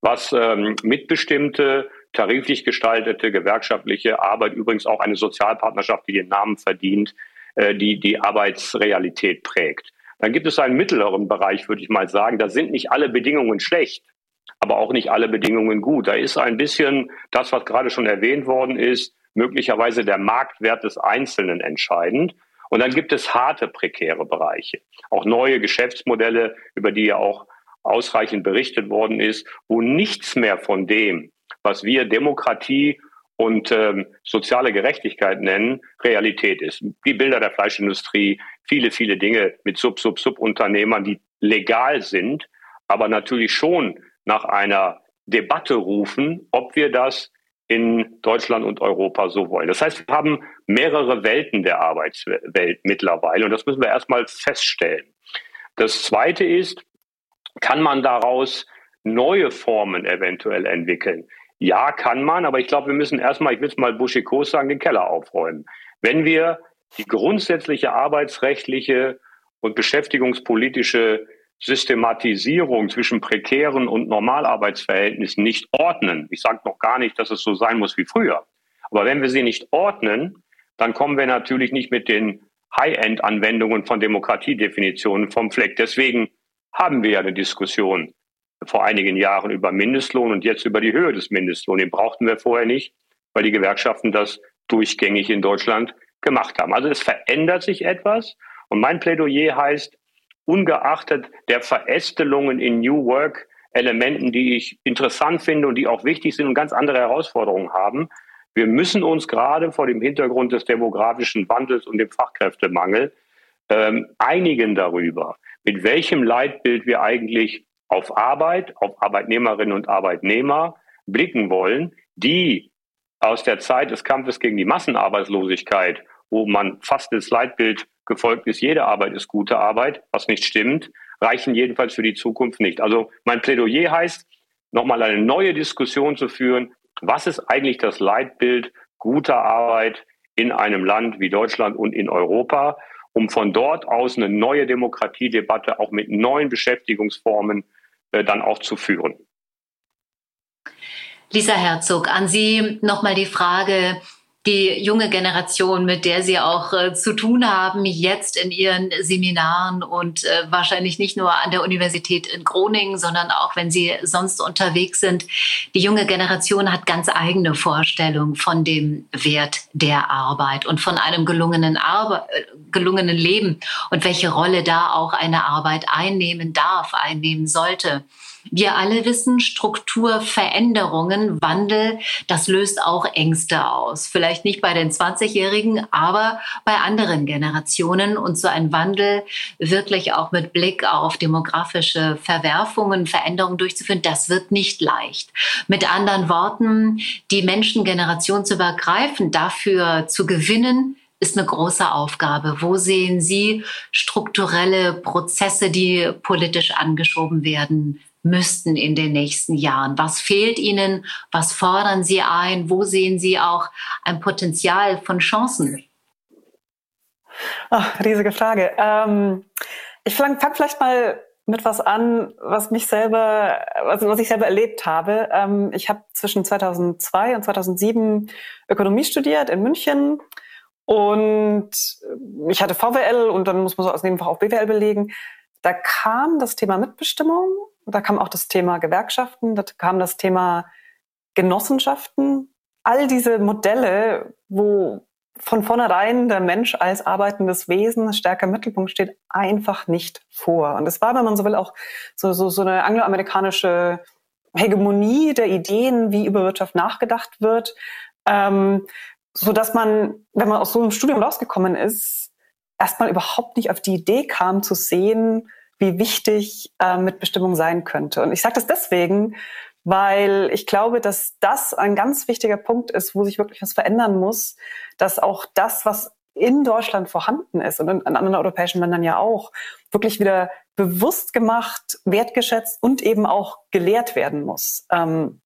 was ähm, mitbestimmte, tariflich gestaltete, gewerkschaftliche Arbeit, übrigens auch eine Sozialpartnerschaft, die den Namen verdient, äh, die die Arbeitsrealität prägt. Dann gibt es einen mittleren Bereich, würde ich mal sagen. Da sind nicht alle Bedingungen schlecht, aber auch nicht alle Bedingungen gut. Da ist ein bisschen das, was gerade schon erwähnt worden ist, möglicherweise der Marktwert des Einzelnen entscheidend. Und dann gibt es harte, prekäre Bereiche. Auch neue Geschäftsmodelle, über die ja auch ausreichend berichtet worden ist, wo nichts mehr von dem, was wir Demokratie und ähm, soziale Gerechtigkeit nennen, Realität ist. Die Bilder der Fleischindustrie, viele, viele Dinge mit Sub-Sub-Sub-Unternehmern, die legal sind, aber natürlich schon nach einer Debatte rufen, ob wir das in Deutschland und Europa so wollen. Das heißt, wir haben mehrere Welten der Arbeitswelt mittlerweile und das müssen wir erstmal feststellen. Das Zweite ist, kann man daraus neue Formen eventuell entwickeln? Ja, kann man, aber ich glaube, wir müssen erstmal, ich will es mal buschikos sagen, den Keller aufräumen. Wenn wir die grundsätzliche arbeitsrechtliche und beschäftigungspolitische Systematisierung zwischen prekären und Normalarbeitsverhältnissen nicht ordnen, ich sage noch gar nicht, dass es so sein muss wie früher, aber wenn wir sie nicht ordnen, dann kommen wir natürlich nicht mit den High-End-Anwendungen von Demokratiedefinitionen vom Fleck. Deswegen haben wir ja eine Diskussion vor einigen Jahren über Mindestlohn und jetzt über die Höhe des Mindestlohns. Den brauchten wir vorher nicht, weil die Gewerkschaften das durchgängig in Deutschland gemacht haben. Also es verändert sich etwas und mein Plädoyer heißt, ungeachtet der Verästelungen in New Work Elementen, die ich interessant finde und die auch wichtig sind und ganz andere Herausforderungen haben, wir müssen uns gerade vor dem Hintergrund des demografischen Wandels und dem Fachkräftemangel ähm, einigen darüber, mit welchem Leitbild wir eigentlich auf Arbeit, auf Arbeitnehmerinnen und Arbeitnehmer blicken wollen, die aus der Zeit des Kampfes gegen die Massenarbeitslosigkeit, wo man fast das Leitbild gefolgt ist, jede Arbeit ist gute Arbeit, was nicht stimmt, reichen jedenfalls für die Zukunft nicht. Also mein Plädoyer heißt, nochmal eine neue Diskussion zu führen, was ist eigentlich das Leitbild guter Arbeit in einem Land wie Deutschland und in Europa, um von dort aus eine neue Demokratiedebatte auch mit neuen Beschäftigungsformen äh, dann auch zu führen. Lisa Herzog, an Sie nochmal die Frage, die junge Generation, mit der Sie auch äh, zu tun haben, jetzt in Ihren Seminaren und äh, wahrscheinlich nicht nur an der Universität in Groningen, sondern auch wenn Sie sonst unterwegs sind. Die junge Generation hat ganz eigene Vorstellungen von dem Wert der Arbeit und von einem gelungenen, Arbe gelungenen Leben und welche Rolle da auch eine Arbeit einnehmen darf, einnehmen sollte. Wir alle wissen, Strukturveränderungen, Wandel, das löst auch Ängste aus. Vielleicht nicht bei den 20-Jährigen, aber bei anderen Generationen. Und so ein Wandel wirklich auch mit Blick auf demografische Verwerfungen, Veränderungen durchzuführen, das wird nicht leicht. Mit anderen Worten, die Menschen generationsübergreifend dafür zu gewinnen, ist eine große Aufgabe. Wo sehen Sie strukturelle Prozesse, die politisch angeschoben werden müssten in den nächsten Jahren? Was fehlt Ihnen? Was fordern Sie ein? Wo sehen Sie auch ein Potenzial von Chancen? Ach, riesige Frage. Ähm, Ich fange fang vielleicht mal mit was an, was mich selber, also was ich selber erlebt habe. Ähm, ich habe zwischen 2002 und 2007 Ökonomie studiert in München und ich hatte VWL und dann muss man so aus Nebenfach auch BWL belegen. Da kam das Thema Mitbestimmung, da kam auch das Thema Gewerkschaften, da kam das Thema Genossenschaften. All diese Modelle, wo von vornherein der Mensch als arbeitendes Wesen stärker im Mittelpunkt steht, einfach nicht vor. Und es war, wenn man so will, auch so, so, so eine angloamerikanische Hegemonie der Ideen, wie über Wirtschaft nachgedacht wird, ähm, so dass man, wenn man aus so einem Studium rausgekommen ist, erstmal überhaupt nicht auf die Idee kam zu sehen, wie wichtig äh, Mitbestimmung sein könnte. Und ich sage das deswegen, weil ich glaube, dass das ein ganz wichtiger Punkt ist, wo sich wirklich was verändern muss, dass auch das, was in Deutschland vorhanden ist und in anderen europäischen Ländern ja auch, wirklich wieder bewusst gemacht, wertgeschätzt und eben auch gelehrt werden muss. Ähm,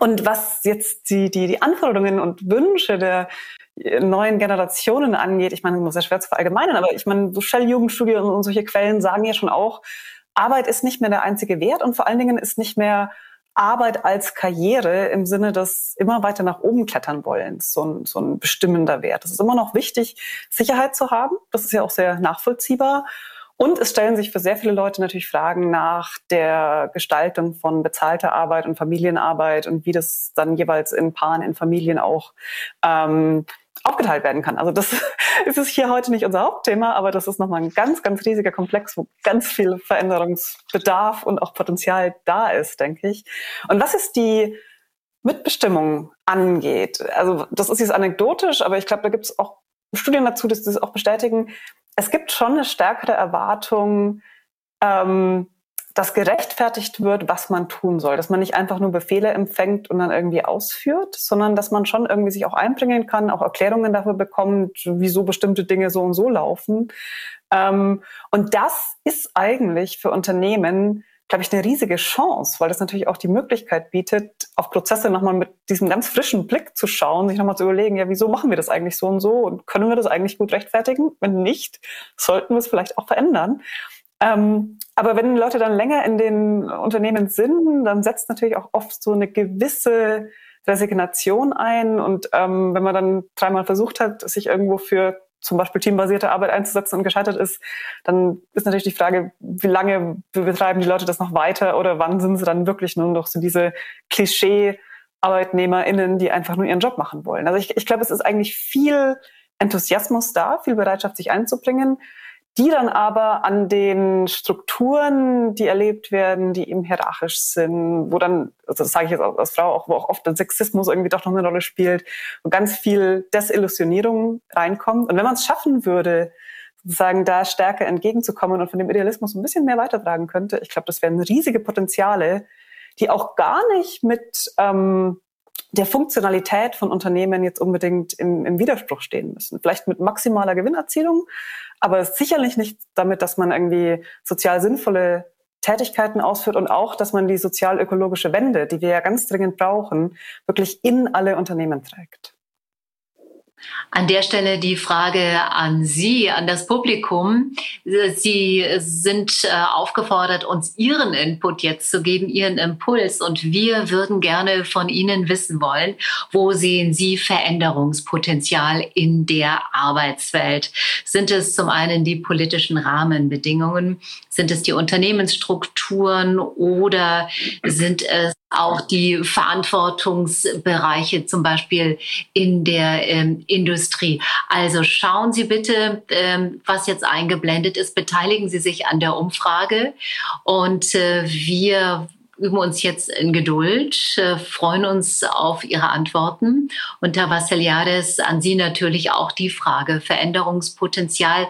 und was jetzt die, die, die Anforderungen und Wünsche der neuen Generationen angeht, ich meine, das ist ja schwer zu verallgemeinern, aber ich meine, so Shell-Jugendstudie und solche Quellen sagen ja schon auch, Arbeit ist nicht mehr der einzige Wert und vor allen Dingen ist nicht mehr Arbeit als Karriere im Sinne des immer weiter nach oben klettern wollens, so ein, so ein bestimmender Wert. Es ist immer noch wichtig, Sicherheit zu haben. Das ist ja auch sehr nachvollziehbar. Und es stellen sich für sehr viele Leute natürlich Fragen nach der Gestaltung von bezahlter Arbeit und Familienarbeit und wie das dann jeweils in Paaren, in Familien auch ähm, aufgeteilt werden kann. Also das ist es hier heute nicht unser Hauptthema, aber das ist nochmal ein ganz, ganz riesiger Komplex, wo ganz viel Veränderungsbedarf und auch Potenzial da ist, denke ich. Und was ist die Mitbestimmung angeht, also das ist jetzt anekdotisch, aber ich glaube, da gibt es auch Studien dazu, dass das auch bestätigen. Es gibt schon eine stärkere Erwartung, ähm, dass gerechtfertigt wird, was man tun soll. Dass man nicht einfach nur Befehle empfängt und dann irgendwie ausführt, sondern dass man schon irgendwie sich auch einbringen kann, auch Erklärungen dafür bekommt, wieso bestimmte Dinge so und so laufen. Ähm, und das ist eigentlich für Unternehmen, glaube ich, eine riesige Chance, weil das natürlich auch die Möglichkeit bietet, auf Prozesse nochmal mit diesem ganz frischen Blick zu schauen, sich nochmal zu überlegen, ja, wieso machen wir das eigentlich so und so und können wir das eigentlich gut rechtfertigen? Wenn nicht, sollten wir es vielleicht auch verändern. Ähm, aber wenn Leute dann länger in den Unternehmen sind, dann setzt natürlich auch oft so eine gewisse Resignation ein. Und ähm, wenn man dann dreimal versucht hat, sich irgendwo für zum Beispiel teambasierte Arbeit einzusetzen und gescheitert ist, dann ist natürlich die Frage, wie lange betreiben die Leute das noch weiter oder wann sind sie dann wirklich nur noch so diese Klischee ArbeitnehmerInnen, die einfach nur ihren Job machen wollen. Also ich, ich glaube, es ist eigentlich viel Enthusiasmus da, viel Bereitschaft, sich einzubringen die dann aber an den Strukturen, die erlebt werden, die eben hierarchisch sind, wo dann, also das sage ich jetzt als Frau auch, wo auch oft der Sexismus irgendwie doch noch eine Rolle spielt, wo ganz viel Desillusionierung reinkommt. Und wenn man es schaffen würde, sozusagen da stärker entgegenzukommen und von dem Idealismus ein bisschen mehr weitertragen könnte, ich glaube, das wären riesige Potenziale, die auch gar nicht mit ähm, der Funktionalität von Unternehmen jetzt unbedingt im, im Widerspruch stehen müssen. Vielleicht mit maximaler Gewinnerzielung, aber sicherlich nicht damit, dass man irgendwie sozial sinnvolle Tätigkeiten ausführt und auch, dass man die sozial-ökologische Wende, die wir ja ganz dringend brauchen, wirklich in alle Unternehmen trägt. An der Stelle die Frage an Sie, an das Publikum. Sie sind äh, aufgefordert, uns Ihren Input jetzt zu geben, Ihren Impuls. Und wir würden gerne von Ihnen wissen wollen, wo sehen Sie Veränderungspotenzial in der Arbeitswelt? Sind es zum einen die politischen Rahmenbedingungen? Sind es die Unternehmensstrukturen oder sind es auch die Verantwortungsbereiche zum Beispiel in der ähm, Industrie. Also schauen Sie bitte, ähm, was jetzt eingeblendet ist, beteiligen Sie sich an der Umfrage und äh, wir üben uns jetzt in Geduld, äh, freuen uns auf Ihre Antworten. Und Herr Vassiliades, an Sie natürlich auch die Frage Veränderungspotenzial.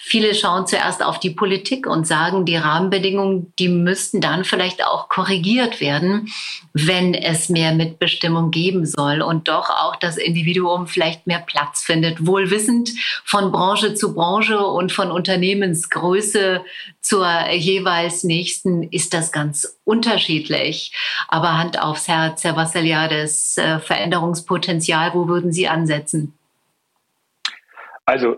Viele schauen zuerst auf die Politik und sagen, die Rahmenbedingungen, die müssten dann vielleicht auch korrigiert werden, wenn es mehr Mitbestimmung geben soll und doch auch das Individuum vielleicht mehr Platz findet. Wohlwissend von Branche zu Branche und von Unternehmensgröße zur jeweils nächsten ist das ganz unterschiedlich. Aber Hand aufs Herz, Herr Vassiliades, äh, Veränderungspotenzial, wo würden Sie ansetzen? Also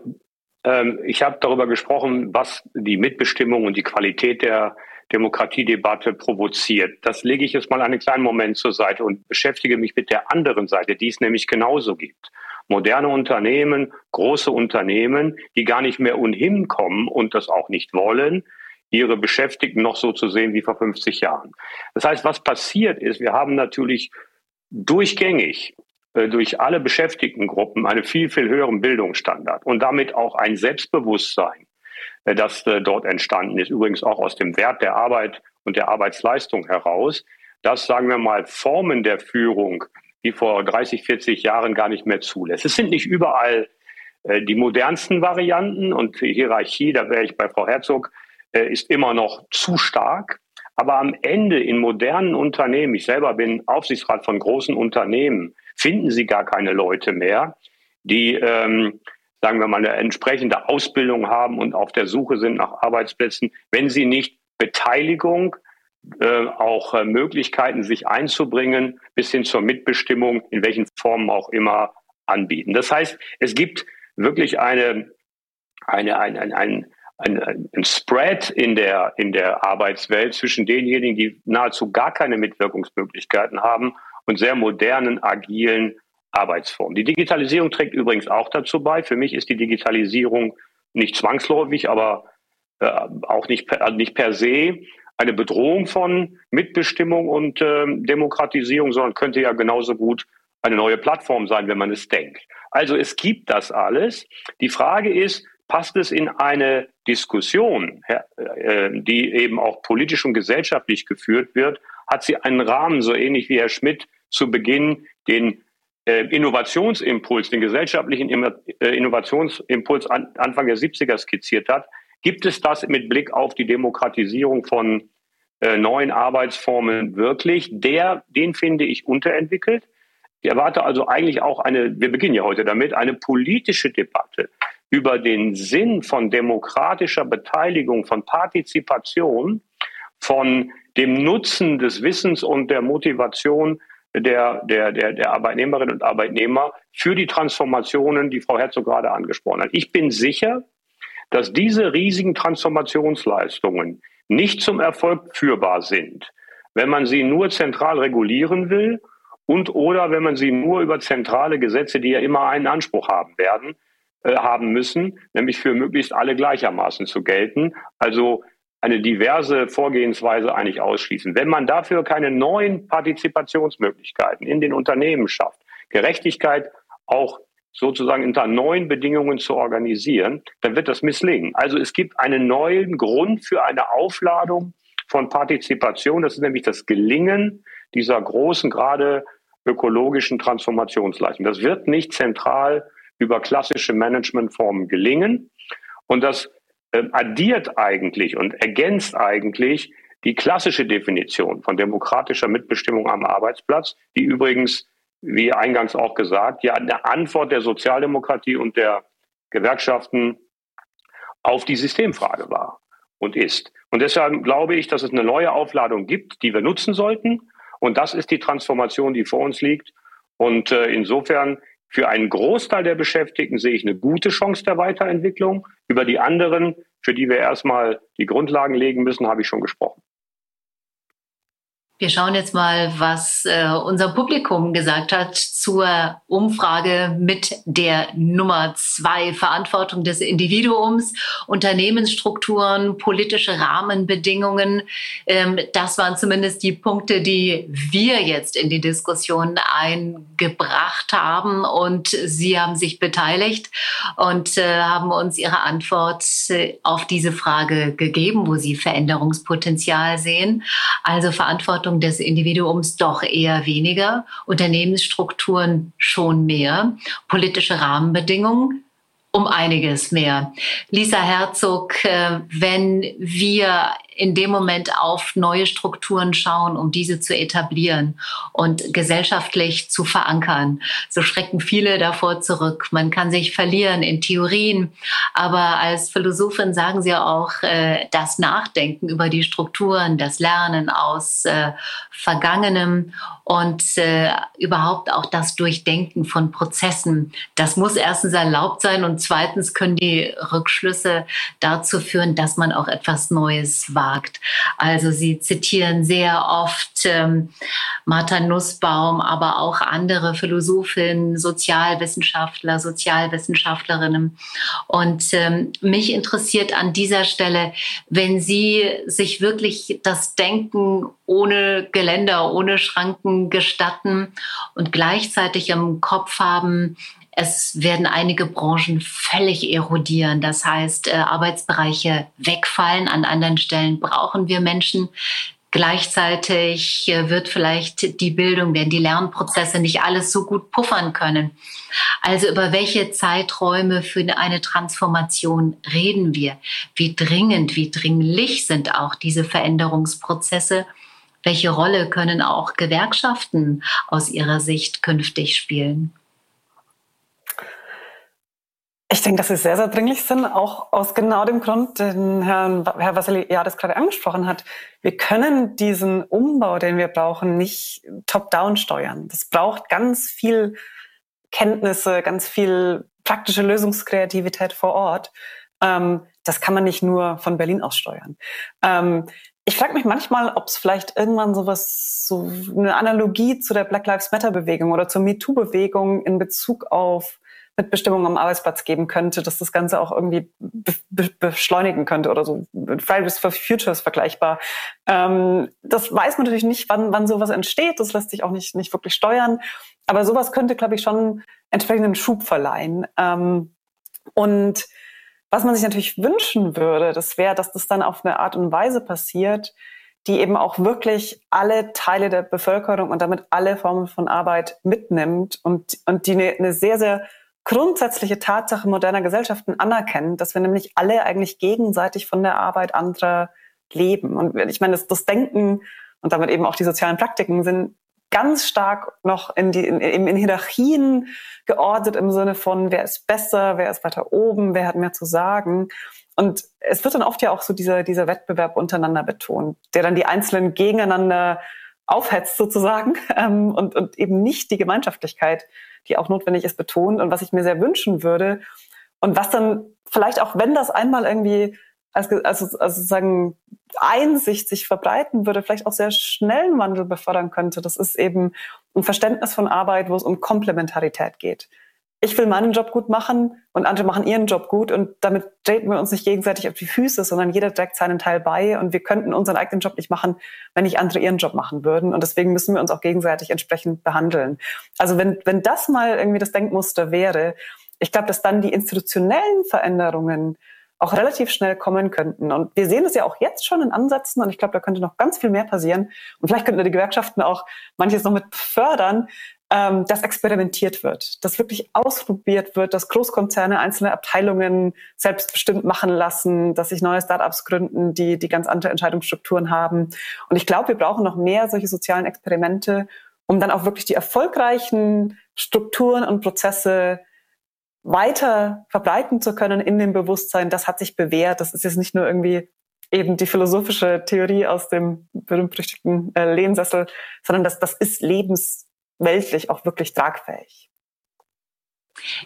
ich habe darüber gesprochen, was die Mitbestimmung und die Qualität der Demokratiedebatte provoziert. Das lege ich jetzt mal einen kleinen Moment zur Seite und beschäftige mich mit der anderen Seite, die es nämlich genauso gibt. Moderne Unternehmen, große Unternehmen, die gar nicht mehr unhin kommen und das auch nicht wollen, ihre Beschäftigten noch so zu sehen wie vor 50 Jahren. Das heißt, was passiert ist, wir haben natürlich durchgängig durch alle Beschäftigtengruppen einen viel, viel höheren Bildungsstandard und damit auch ein Selbstbewusstsein, äh, das äh, dort entstanden ist, übrigens auch aus dem Wert der Arbeit und der Arbeitsleistung heraus, dass, sagen wir mal, Formen der Führung, die vor 30, 40 Jahren gar nicht mehr zulässt. Es sind nicht überall die modernsten Varianten und die Hierarchie, da wäre ich bei Frau Herzog, ist immer noch zu stark. Aber am Ende in modernen Unternehmen, ich selber bin Aufsichtsrat von großen Unternehmen, finden sie gar keine Leute mehr, die, ähm, sagen wir mal, eine entsprechende Ausbildung haben und auf der Suche sind nach Arbeitsplätzen, wenn sie nicht Beteiligung, äh, auch äh, Möglichkeiten, sich einzubringen, bis hin zur Mitbestimmung, in welchen Formen auch immer, anbieten. Das heißt, es gibt wirklich eine, eine, ein, ein, ein, ein, ein Spread in der, in der Arbeitswelt zwischen denjenigen, die nahezu gar keine Mitwirkungsmöglichkeiten haben und sehr modernen, agilen Arbeitsformen. Die Digitalisierung trägt übrigens auch dazu bei. Für mich ist die Digitalisierung nicht zwangsläufig, aber äh, auch nicht per, also nicht per se eine Bedrohung von Mitbestimmung und äh, Demokratisierung, sondern könnte ja genauso gut eine neue Plattform sein, wenn man es denkt. Also es gibt das alles. Die Frage ist, passt es in eine Diskussion, äh, die eben auch politisch und gesellschaftlich geführt wird, hat sie einen Rahmen, so ähnlich wie Herr Schmidt zu Beginn den äh, Innovationsimpuls, den gesellschaftlichen äh, Innovationsimpuls Anfang der 70er skizziert hat, gibt es das mit Blick auf die Demokratisierung von äh, neuen Arbeitsformen wirklich? Der, den finde ich unterentwickelt. Ich erwarte also eigentlich auch eine, wir beginnen ja heute damit, eine politische Debatte über den Sinn von demokratischer Beteiligung, von Partizipation, von dem Nutzen des Wissens und der Motivation der, der, der, der Arbeitnehmerinnen und Arbeitnehmer für die Transformationen, die Frau Herzog gerade angesprochen hat. Ich bin sicher, dass diese riesigen Transformationsleistungen nicht zum Erfolg führbar sind, wenn man sie nur zentral regulieren will und oder wenn man sie nur über zentrale Gesetze, die ja immer einen Anspruch haben werden, haben müssen, nämlich für möglichst alle gleichermaßen zu gelten. Also eine diverse Vorgehensweise eigentlich ausschließen. Wenn man dafür keine neuen Partizipationsmöglichkeiten in den Unternehmen schafft, Gerechtigkeit auch sozusagen unter neuen Bedingungen zu organisieren, dann wird das misslingen. Also es gibt einen neuen Grund für eine Aufladung von Partizipation. Das ist nämlich das Gelingen dieser großen, gerade ökologischen Transformationsleistung. Das wird nicht zentral über klassische Managementformen gelingen. Und das äh, addiert eigentlich und ergänzt eigentlich die klassische Definition von demokratischer Mitbestimmung am Arbeitsplatz, die übrigens, wie eingangs auch gesagt, ja eine Antwort der Sozialdemokratie und der Gewerkschaften auf die Systemfrage war und ist. Und deshalb glaube ich, dass es eine neue Aufladung gibt, die wir nutzen sollten. Und das ist die Transformation, die vor uns liegt. Und äh, insofern für einen Großteil der Beschäftigten sehe ich eine gute Chance der Weiterentwicklung. Über die anderen, für die wir erstmal die Grundlagen legen müssen, habe ich schon gesprochen. Wir schauen jetzt mal, was äh, unser Publikum gesagt hat zur Umfrage mit der Nummer zwei Verantwortung des Individuums, Unternehmensstrukturen, politische Rahmenbedingungen. Ähm, das waren zumindest die Punkte, die wir jetzt in die Diskussion eingebracht haben. Und Sie haben sich beteiligt und äh, haben uns Ihre Antwort äh, auf diese Frage gegeben, wo Sie Veränderungspotenzial sehen. Also Verantwortung Verantwortung des Individuums doch eher weniger, Unternehmensstrukturen schon mehr, politische Rahmenbedingungen um einiges mehr. Lisa Herzog, äh, wenn wir in dem Moment auf neue Strukturen schauen, um diese zu etablieren und gesellschaftlich zu verankern. So schrecken viele davor zurück. Man kann sich verlieren in Theorien, aber als Philosophin sagen Sie auch, äh, das Nachdenken über die Strukturen, das Lernen aus äh, Vergangenem und äh, überhaupt auch das Durchdenken von Prozessen, das muss erstens erlaubt sein und zweitens können die Rückschlüsse dazu führen, dass man auch etwas Neues wagt. Also Sie zitieren sehr oft ähm, Martha Nussbaum, aber auch andere Philosophinnen, Sozialwissenschaftler, Sozialwissenschaftlerinnen. Und ähm, mich interessiert an dieser Stelle, wenn Sie sich wirklich das Denken ohne Geländer, ohne Schranken gestatten und gleichzeitig im Kopf haben, es werden einige Branchen völlig erodieren. Das heißt, äh, Arbeitsbereiche wegfallen. An anderen Stellen brauchen wir Menschen. Gleichzeitig äh, wird vielleicht die Bildung, werden die Lernprozesse nicht alles so gut puffern können. Also über welche Zeiträume für eine Transformation reden wir? Wie dringend, wie dringlich sind auch diese Veränderungsprozesse? Welche Rolle können auch Gewerkschaften aus Ihrer Sicht künftig spielen? Ich denke, dass sie sehr, sehr dringlich sind, auch aus genau dem Grund, den Herrn, Herr Vassiliades gerade angesprochen hat. Wir können diesen Umbau, den wir brauchen, nicht top-down steuern. Das braucht ganz viel Kenntnisse, ganz viel praktische Lösungskreativität vor Ort. Ähm, das kann man nicht nur von Berlin aus steuern. Ähm, ich frage mich manchmal, ob es vielleicht irgendwann sowas, so eine Analogie zu der Black Lives Matter Bewegung oder zur MeToo-Bewegung in Bezug auf Mitbestimmung am Arbeitsplatz geben könnte, dass das Ganze auch irgendwie be be beschleunigen könnte oder so. Fridays for Futures vergleichbar. Ähm, das weiß man natürlich nicht, wann, wann sowas entsteht. Das lässt sich auch nicht, nicht wirklich steuern. Aber sowas könnte, glaube ich, schon entsprechenden Schub verleihen. Ähm, und was man sich natürlich wünschen würde, das wäre, dass das dann auf eine Art und Weise passiert, die eben auch wirklich alle Teile der Bevölkerung und damit alle Formen von Arbeit mitnimmt und, und die eine, eine sehr, sehr grundsätzliche Tatsache moderner Gesellschaften anerkennen, dass wir nämlich alle eigentlich gegenseitig von der Arbeit anderer leben. Und ich meine, das, das Denken und damit eben auch die sozialen Praktiken sind ganz stark noch in, die, in, in Hierarchien geordnet im Sinne von, wer ist besser, wer ist weiter oben, wer hat mehr zu sagen. Und es wird dann oft ja auch so dieser, dieser Wettbewerb untereinander betont, der dann die Einzelnen gegeneinander aufhetzt sozusagen ähm, und, und eben nicht die Gemeinschaftlichkeit die auch notwendig ist, betont und was ich mir sehr wünschen würde. Und was dann vielleicht auch, wenn das einmal irgendwie als, als, als sozusagen Einsicht sich verbreiten würde, vielleicht auch sehr schnellen Wandel befördern könnte. Das ist eben ein Verständnis von Arbeit, wo es um Komplementarität geht ich will meinen Job gut machen und andere machen ihren Job gut und damit treten wir uns nicht gegenseitig auf die Füße, sondern jeder trägt seinen Teil bei und wir könnten unseren eigenen Job nicht machen, wenn nicht andere ihren Job machen würden und deswegen müssen wir uns auch gegenseitig entsprechend behandeln. Also wenn, wenn das mal irgendwie das Denkmuster wäre, ich glaube, dass dann die institutionellen Veränderungen auch relativ schnell kommen könnten. Und wir sehen es ja auch jetzt schon in Ansätzen und ich glaube, da könnte noch ganz viel mehr passieren. Und vielleicht könnten die Gewerkschaften auch manches noch mit fördern, ähm, dass experimentiert wird, dass wirklich ausprobiert wird, dass Großkonzerne einzelne Abteilungen selbstbestimmt machen lassen, dass sich neue Startups gründen, die, die ganz andere Entscheidungsstrukturen haben. Und ich glaube, wir brauchen noch mehr solche sozialen Experimente, um dann auch wirklich die erfolgreichen Strukturen und Prozesse weiter verbreiten zu können in dem Bewusstsein, das hat sich bewährt. Das ist jetzt nicht nur irgendwie eben die philosophische Theorie aus dem berühmt-berüchtigten äh, Lehnsessel, sondern das, das ist lebens weltlich auch wirklich tragfähig.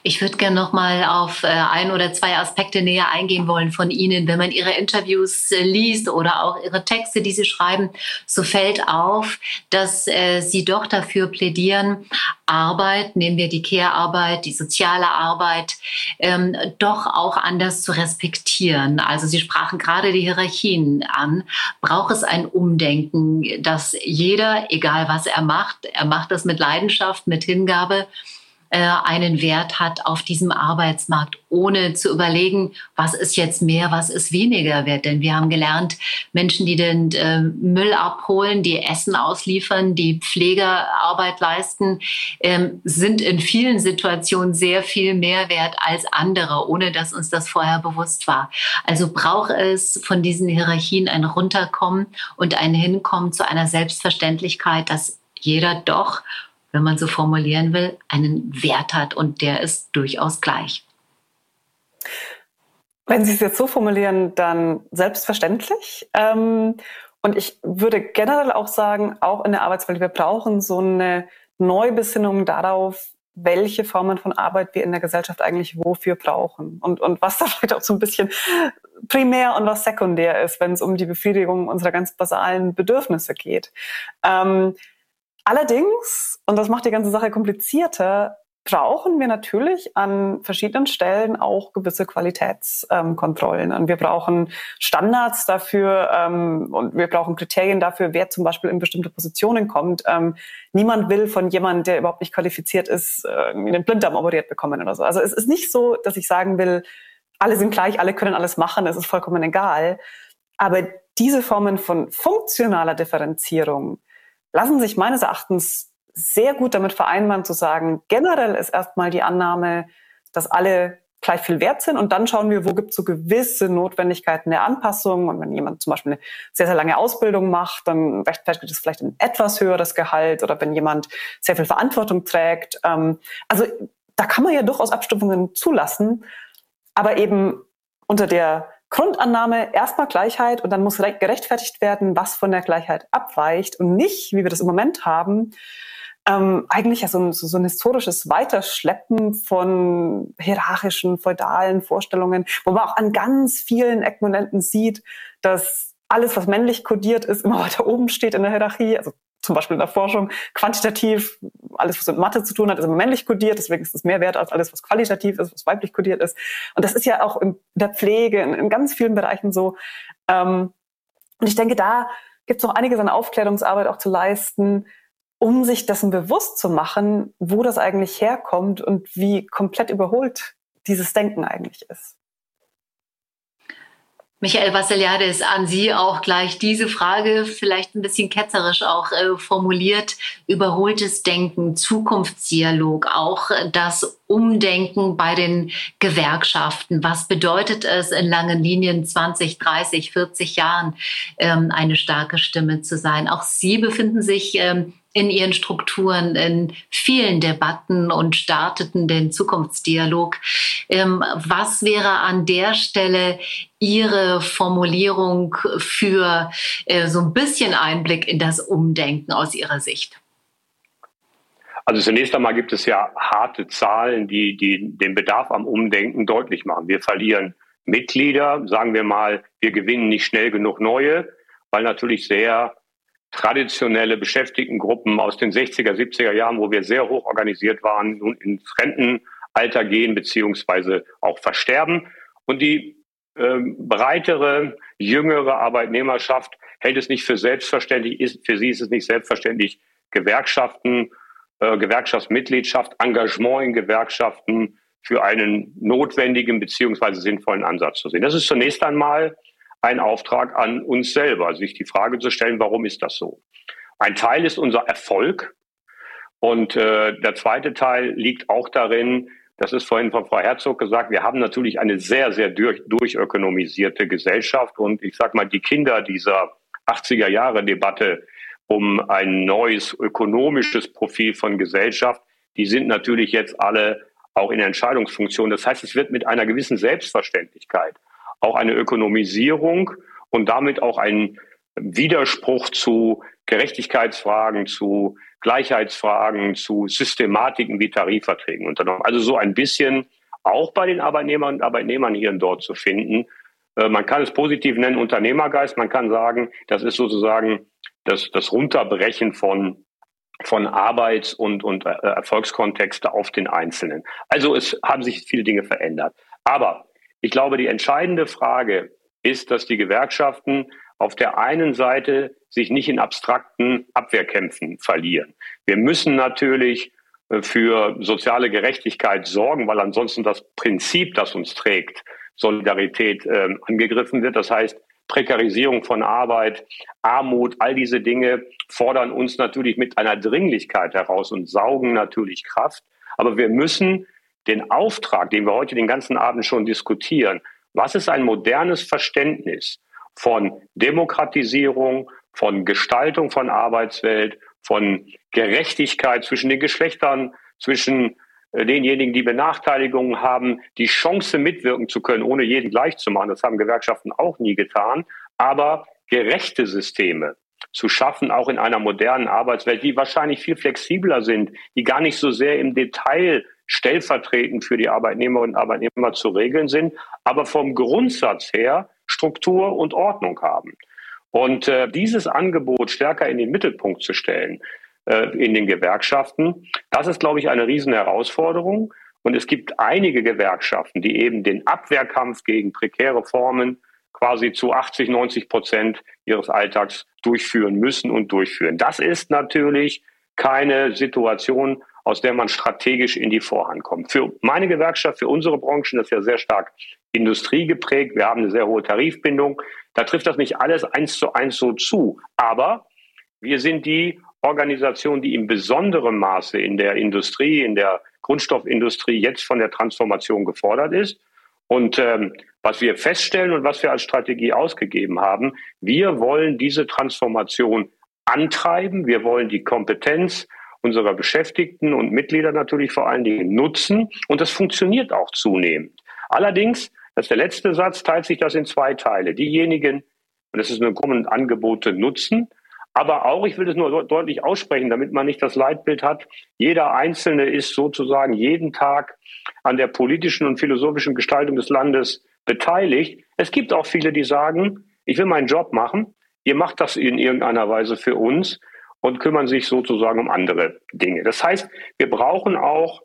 Ich würde gerne noch mal auf äh, ein oder zwei Aspekte näher eingehen wollen von Ihnen. Wenn man Ihre Interviews äh, liest oder auch Ihre Texte, die Sie schreiben, so fällt auf, dass äh, Sie doch dafür plädieren, Arbeit, nehmen wir die Care-Arbeit, die soziale Arbeit, ähm, doch auch anders zu respektieren. Also Sie sprachen gerade die Hierarchien an. Braucht es ein Umdenken, dass jeder, egal was er macht, er macht das mit Leidenschaft, mit Hingabe, äh, einen Wert hat auf diesem Arbeitsmarkt, ohne zu überlegen, was ist jetzt mehr, was ist weniger wert. Denn wir haben gelernt, Menschen, die den äh, Müll abholen, die Essen ausliefern, die Pflegearbeit leisten, ähm, sind in vielen Situationen sehr viel mehr wert als andere, ohne dass uns das vorher bewusst war. Also braucht es von diesen Hierarchien ein Runterkommen und ein Hinkommen zu einer Selbstverständlichkeit, dass jeder doch wenn man so formulieren will, einen Wert hat und der ist durchaus gleich. Wenn Sie es jetzt so formulieren, dann selbstverständlich. Ähm, und ich würde generell auch sagen, auch in der Arbeitswelt, wir brauchen so eine Neubesinnung darauf, welche Formen von Arbeit wir in der Gesellschaft eigentlich wofür brauchen und, und was da vielleicht auch so ein bisschen primär und was sekundär ist, wenn es um die Befriedigung unserer ganz basalen Bedürfnisse geht. Ähm, allerdings, und das macht die ganze Sache komplizierter, brauchen wir natürlich an verschiedenen Stellen auch gewisse Qualitätskontrollen. Ähm, und wir brauchen Standards dafür ähm, und wir brauchen Kriterien dafür, wer zum Beispiel in bestimmte Positionen kommt. Ähm, niemand will von jemandem, der überhaupt nicht qualifiziert ist, äh, einen Blinddarm operiert bekommen oder so. Also es ist nicht so, dass ich sagen will, alle sind gleich, alle können alles machen, es ist vollkommen egal. Aber diese Formen von funktionaler Differenzierung lassen sich meines Erachtens sehr gut damit vereinbaren zu sagen, generell ist erstmal die Annahme, dass alle gleich viel wert sind. Und dann schauen wir, wo gibt es so gewisse Notwendigkeiten der Anpassung. Und wenn jemand zum Beispiel eine sehr, sehr lange Ausbildung macht, dann rechtfertigt es vielleicht ein etwas höheres Gehalt. Oder wenn jemand sehr viel Verantwortung trägt. Ähm, also da kann man ja durchaus Abstufungen zulassen, aber eben unter der Grundannahme erstmal Gleichheit und dann muss gerechtfertigt werden, was von der Gleichheit abweicht und nicht, wie wir das im Moment haben, ähm, eigentlich ja so ein, so, ein historisches Weiterschleppen von hierarchischen, feudalen Vorstellungen, wo man auch an ganz vielen Eckmomenten sieht, dass alles, was männlich kodiert ist, immer weiter oben steht in der Hierarchie. Also zum Beispiel in der Forschung quantitativ, alles, was mit Mathe zu tun hat, ist immer männlich kodiert, deswegen ist es mehr wert als alles, was qualitativ ist, was weiblich kodiert ist. Und das ist ja auch in der Pflege, in, in ganz vielen Bereichen so. Ähm, und ich denke, da gibt es noch einiges an Aufklärungsarbeit auch zu leisten, um sich dessen bewusst zu machen, wo das eigentlich herkommt und wie komplett überholt dieses Denken eigentlich ist. Michael Vassiliades, an Sie auch gleich diese Frage, vielleicht ein bisschen ketzerisch auch äh, formuliert. Überholtes Denken, Zukunftsdialog, auch das Umdenken bei den Gewerkschaften. Was bedeutet es in langen Linien 20, 30, 40 Jahren ähm, eine starke Stimme zu sein? Auch Sie befinden sich ähm, in ihren Strukturen in vielen Debatten und starteten den Zukunftsdialog. Ähm, was wäre an der Stelle Ihre Formulierung für äh, so ein bisschen Einblick in das Umdenken aus Ihrer Sicht? Also zunächst einmal gibt es ja harte Zahlen, die, die den Bedarf am Umdenken deutlich machen. Wir verlieren Mitglieder, sagen wir mal, wir gewinnen nicht schnell genug neue, weil natürlich sehr traditionelle Beschäftigtengruppen aus den 60er, 70er Jahren, wo wir sehr hoch organisiert waren, nun ins Rentenalter gehen beziehungsweise auch versterben. Und die ähm, breitere, jüngere Arbeitnehmerschaft hält es nicht für selbstverständlich, ist, für sie ist es nicht selbstverständlich, Gewerkschaften, äh, Gewerkschaftsmitgliedschaft, Engagement in Gewerkschaften für einen notwendigen beziehungsweise sinnvollen Ansatz zu sehen. Das ist zunächst einmal ein Auftrag an uns selber, sich die Frage zu stellen, warum ist das so? Ein Teil ist unser Erfolg und äh, der zweite Teil liegt auch darin, das ist vorhin von Frau Herzog gesagt, wir haben natürlich eine sehr, sehr durch, durchökonomisierte Gesellschaft und ich sage mal, die Kinder dieser 80er Jahre Debatte um ein neues ökonomisches Profil von Gesellschaft, die sind natürlich jetzt alle auch in Entscheidungsfunktion. Das heißt, es wird mit einer gewissen Selbstverständlichkeit auch eine Ökonomisierung und damit auch ein Widerspruch zu Gerechtigkeitsfragen, zu Gleichheitsfragen, zu Systematiken wie Tarifverträgen unternommen. Also so ein bisschen auch bei den Arbeitnehmern und Arbeitnehmern hier und dort zu finden. Äh, man kann es positiv nennen, Unternehmergeist. Man kann sagen, das ist sozusagen das, das Runterbrechen von, von Arbeits- und, und äh, Erfolgskontexte auf den Einzelnen. Also es haben sich viele Dinge verändert. Aber ich glaube, die entscheidende Frage ist, dass die Gewerkschaften auf der einen Seite sich nicht in abstrakten Abwehrkämpfen verlieren. Wir müssen natürlich äh, für soziale Gerechtigkeit sorgen, weil ansonsten das Prinzip, das uns trägt, Solidarität äh, angegriffen wird. Das heißt, Prekarisierung von Arbeit, Armut, all diese Dinge fordern uns natürlich mit einer Dringlichkeit heraus und saugen natürlich Kraft. Aber wir müssen den Auftrag, den wir heute den ganzen Abend schon diskutieren, was ist ein modernes Verständnis von Demokratisierung, von Gestaltung von Arbeitswelt, von Gerechtigkeit zwischen den Geschlechtern, zwischen äh, denjenigen, die Benachteiligungen haben, die Chance mitwirken zu können, ohne jeden gleich zu machen. Das haben Gewerkschaften auch nie getan. Aber gerechte Systeme zu schaffen, auch in einer modernen Arbeitswelt, die wahrscheinlich viel flexibler sind, die gar nicht so sehr im Detail stellvertretend für die Arbeitnehmerinnen und Arbeitnehmer zu regeln sind, aber vom Grundsatz her Struktur und Ordnung haben. Und äh, dieses Angebot stärker in den Mittelpunkt zu stellen äh, in den Gewerkschaften, das ist, glaube ich, eine riesen Herausforderung. Und es gibt einige Gewerkschaften, die eben den Abwehrkampf gegen prekäre Formen quasi zu 80, 90 Prozent ihres Alltags durchführen müssen und durchführen. Das ist natürlich keine Situation, aus der man strategisch in die Vorhand kommt. Für meine Gewerkschaft, für unsere Branchen, ist ja sehr stark Industrie geprägt. Wir haben eine sehr hohe Tarifbindung. Da trifft das nicht alles eins zu eins so zu. Aber wir sind die Organisation, die im besonderen Maße in der Industrie, in der Grundstoffindustrie jetzt von der Transformation gefordert ist. Und ähm, was wir feststellen und was wir als Strategie ausgegeben haben, wir wollen diese Transformation antreiben. Wir wollen die Kompetenz unserer Beschäftigten und Mitglieder natürlich vor allen Dingen nutzen. Und das funktioniert auch zunehmend. Allerdings das ist der letzte Satz, teilt sich das in zwei Teile. Diejenigen, und das ist eine Gruppe Angebote nutzen, aber auch, ich will das nur deutlich aussprechen, damit man nicht das Leitbild hat, jeder Einzelne ist sozusagen jeden Tag an der politischen und philosophischen Gestaltung des Landes beteiligt. Es gibt auch viele, die sagen, ich will meinen Job machen, ihr macht das in irgendeiner Weise für uns und kümmern sich sozusagen um andere Dinge. Das heißt, wir brauchen auch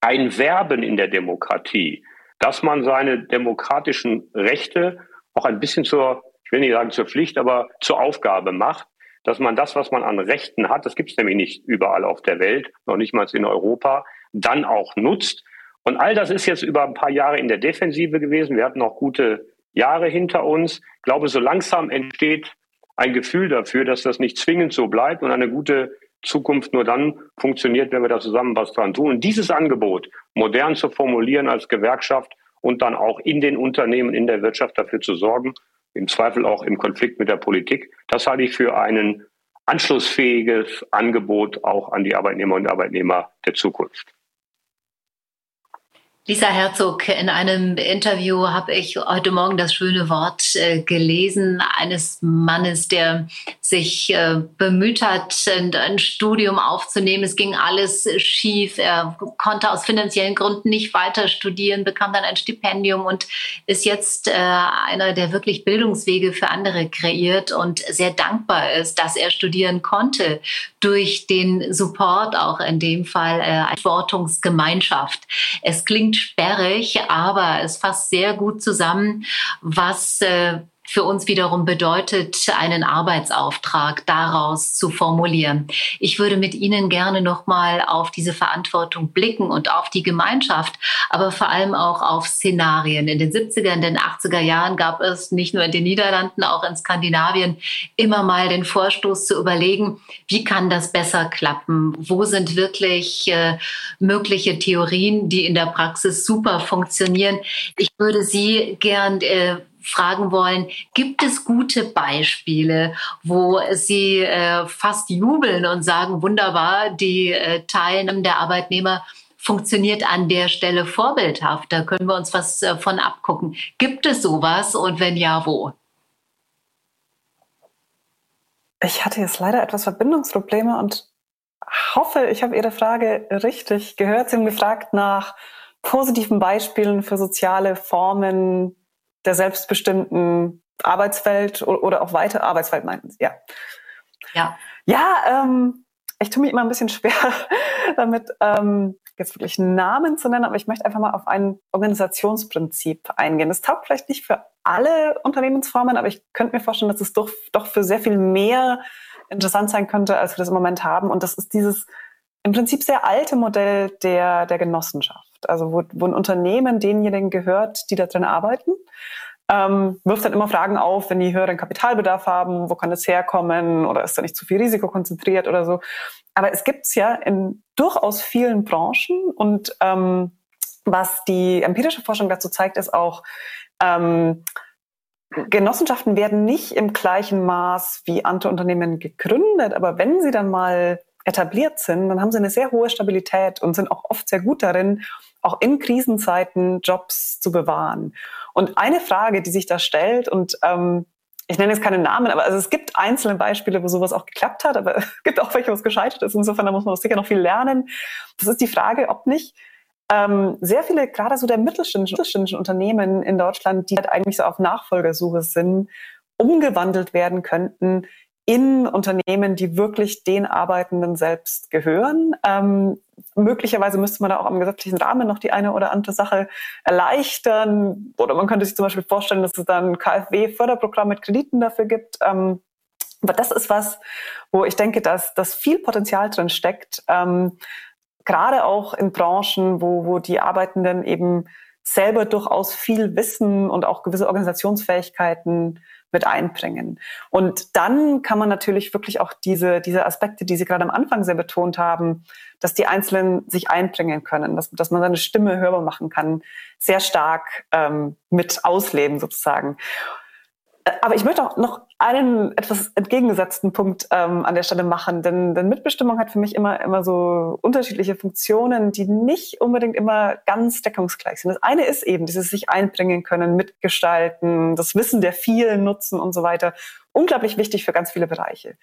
ein Werben in der Demokratie dass man seine demokratischen Rechte auch ein bisschen zur, ich will nicht sagen zur Pflicht, aber zur Aufgabe macht, dass man das, was man an Rechten hat, das gibt es nämlich nicht überall auf der Welt, noch nicht mal in Europa, dann auch nutzt. Und all das ist jetzt über ein paar Jahre in der Defensive gewesen. Wir hatten auch gute Jahre hinter uns. Ich glaube, so langsam entsteht ein Gefühl dafür, dass das nicht zwingend so bleibt und eine gute Zukunft nur dann funktioniert, wenn wir da zusammen was dran tun. Und dieses Angebot modern zu formulieren als Gewerkschaft und dann auch in den Unternehmen, in der Wirtschaft dafür zu sorgen, im Zweifel auch im Konflikt mit der Politik, das halte ich für ein anschlussfähiges Angebot auch an die Arbeitnehmerinnen und Arbeitnehmer der Zukunft. Lisa Herzog, in einem Interview habe ich heute Morgen das schöne Wort äh, gelesen eines Mannes, der sich äh, bemüht hat, ein Studium aufzunehmen. Es ging alles schief. Er konnte aus finanziellen Gründen nicht weiter studieren, bekam dann ein Stipendium und ist jetzt äh, einer, der wirklich Bildungswege für andere kreiert und sehr dankbar ist, dass er studieren konnte durch den Support auch in dem Fall äh, Verantwortungsgemeinschaft. Es klingt klingt sperrig, aber es fasst sehr gut zusammen, was äh, für uns wiederum bedeutet, einen Arbeitsauftrag daraus zu formulieren. Ich würde mit Ihnen gerne nochmal auf diese Verantwortung blicken und auf die Gemeinschaft, aber vor allem auch auf Szenarien. In den 70er, in den 80er Jahren gab es nicht nur in den Niederlanden, auch in Skandinavien immer mal den Vorstoß zu überlegen, wie kann das besser klappen? Wo sind wirklich äh, mögliche Theorien, die in der Praxis super funktionieren? Ich würde Sie gern äh, fragen wollen, gibt es gute Beispiele, wo Sie äh, fast jubeln und sagen, wunderbar, die äh, Teilnahme der Arbeitnehmer funktioniert an der Stelle vorbildhaft. Da können wir uns was äh, von abgucken. Gibt es sowas und wenn ja, wo? Ich hatte jetzt leider etwas Verbindungsprobleme und hoffe, ich habe Ihre Frage richtig gehört. Sie haben gefragt nach positiven Beispielen für soziale Formen der selbstbestimmten Arbeitswelt oder auch weite Arbeitswelt meinten Sie, ja. Ja. Ja, ähm, ich tue mich immer ein bisschen schwer damit, ähm, jetzt wirklich Namen zu nennen, aber ich möchte einfach mal auf ein Organisationsprinzip eingehen. Das taugt vielleicht nicht für alle Unternehmensformen, aber ich könnte mir vorstellen, dass es doch, doch für sehr viel mehr interessant sein könnte, als wir das im Moment haben. Und das ist dieses im Prinzip sehr alte Modell der, der Genossenschaft. Also wo, wo ein Unternehmen denjenigen gehört, die da drin arbeiten ähm, wirft dann immer Fragen auf, wenn die höheren Kapitalbedarf haben, wo kann es herkommen oder ist da nicht zu viel Risiko konzentriert oder so. Aber es gibt's ja in durchaus vielen Branchen und ähm, was die empirische Forschung dazu zeigt, ist auch, ähm, Genossenschaften werden nicht im gleichen Maß wie andere Unternehmen gegründet, aber wenn sie dann mal etabliert sind, dann haben sie eine sehr hohe Stabilität und sind auch oft sehr gut darin, auch in Krisenzeiten Jobs zu bewahren. Und eine Frage, die sich da stellt, und ähm, ich nenne jetzt keine Namen, aber also es gibt einzelne Beispiele, wo sowas auch geklappt hat, aber es gibt auch welche, wo es gescheitert ist. Insofern da muss man sicher noch viel lernen. Das ist die Frage, ob nicht ähm, sehr viele, gerade so der mittelständischen, mittelständischen Unternehmen in Deutschland, die halt eigentlich so auf Nachfolgersuche sind, umgewandelt werden könnten in Unternehmen, die wirklich den Arbeitenden selbst gehören. Ähm, möglicherweise müsste man da auch am gesetzlichen Rahmen noch die eine oder andere Sache erleichtern. Oder man könnte sich zum Beispiel vorstellen, dass es dann KfW-Förderprogramm mit Krediten dafür gibt. Ähm, aber das ist was, wo ich denke, dass, dass viel Potenzial drin steckt. Ähm, gerade auch in Branchen, wo, wo die Arbeitenden eben selber durchaus viel Wissen und auch gewisse Organisationsfähigkeiten mit einbringen. Und dann kann man natürlich wirklich auch diese, diese Aspekte, die Sie gerade am Anfang sehr betont haben, dass die Einzelnen sich einbringen können, dass, dass man seine Stimme hörbar machen kann, sehr stark ähm, mit ausleben sozusagen. Aber ich möchte auch noch einen etwas entgegengesetzten Punkt ähm, an der Stelle machen, denn, denn Mitbestimmung hat für mich immer, immer so unterschiedliche Funktionen, die nicht unbedingt immer ganz deckungsgleich sind. Das eine ist eben dieses sich einbringen können, mitgestalten, das Wissen der vielen nutzen und so weiter. Unglaublich wichtig für ganz viele Bereiche.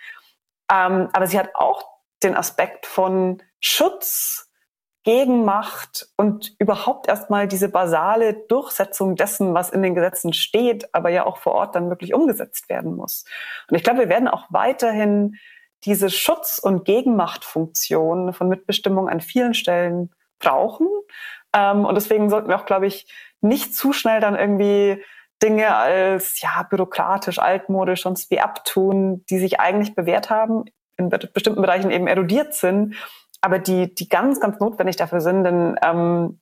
Ähm, aber sie hat auch den Aspekt von Schutz, Gegenmacht und überhaupt erstmal diese basale Durchsetzung dessen, was in den Gesetzen steht, aber ja auch vor Ort dann wirklich umgesetzt werden muss. Und ich glaube, wir werden auch weiterhin diese Schutz- und Gegenmachtfunktion von Mitbestimmung an vielen Stellen brauchen. Ähm, und deswegen sollten wir auch, glaube ich, nicht zu schnell dann irgendwie Dinge als ja bürokratisch, altmodisch sonst wie abtun, die sich eigentlich bewährt haben, in bestimmten Bereichen eben erodiert sind aber die, die ganz, ganz notwendig dafür sind. Denn ähm,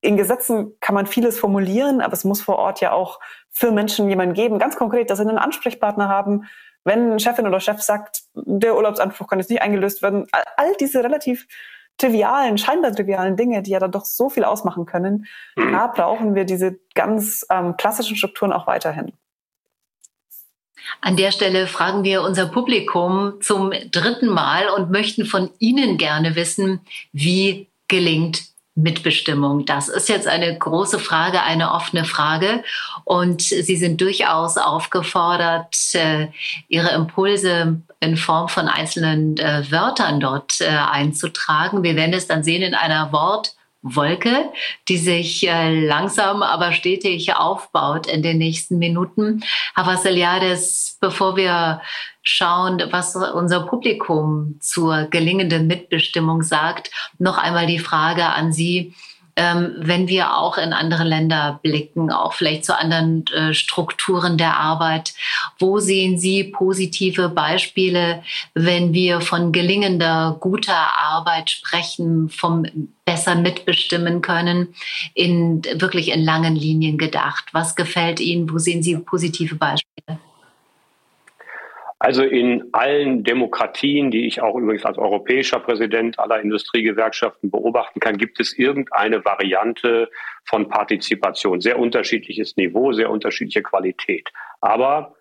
in Gesetzen kann man vieles formulieren, aber es muss vor Ort ja auch für Menschen jemanden geben, ganz konkret, dass sie einen Ansprechpartner haben. Wenn Chefin oder Chef sagt, der Urlaubsanspruch kann jetzt nicht eingelöst werden, all diese relativ trivialen, scheinbar trivialen Dinge, die ja dann doch so viel ausmachen können, mhm. da brauchen wir diese ganz ähm, klassischen Strukturen auch weiterhin. An der Stelle fragen wir unser Publikum zum dritten Mal und möchten von Ihnen gerne wissen, wie gelingt Mitbestimmung? Das ist jetzt eine große Frage, eine offene Frage. Und Sie sind durchaus aufgefordert, äh, Ihre Impulse in Form von einzelnen äh, Wörtern dort äh, einzutragen. Wir werden es dann sehen in einer Wort- Wolke, die sich äh, langsam aber stetig aufbaut in den nächsten Minuten. Herr Vassiliades, bevor wir schauen, was unser Publikum zur gelingenden Mitbestimmung sagt, noch einmal die Frage an Sie ähm, wenn wir auch in andere Länder blicken, auch vielleicht zu anderen äh, Strukturen der Arbeit. Wo sehen Sie positive Beispiele, wenn wir von gelingender, guter Arbeit sprechen, vom besser mitbestimmen können, in wirklich in langen Linien gedacht? Was gefällt Ihnen? Wo sehen Sie positive Beispiele? Also in allen Demokratien, die ich auch übrigens als europäischer Präsident aller Industriegewerkschaften beobachten kann, gibt es irgendeine Variante von Partizipation. Sehr unterschiedliches Niveau, sehr unterschiedliche Qualität. Aber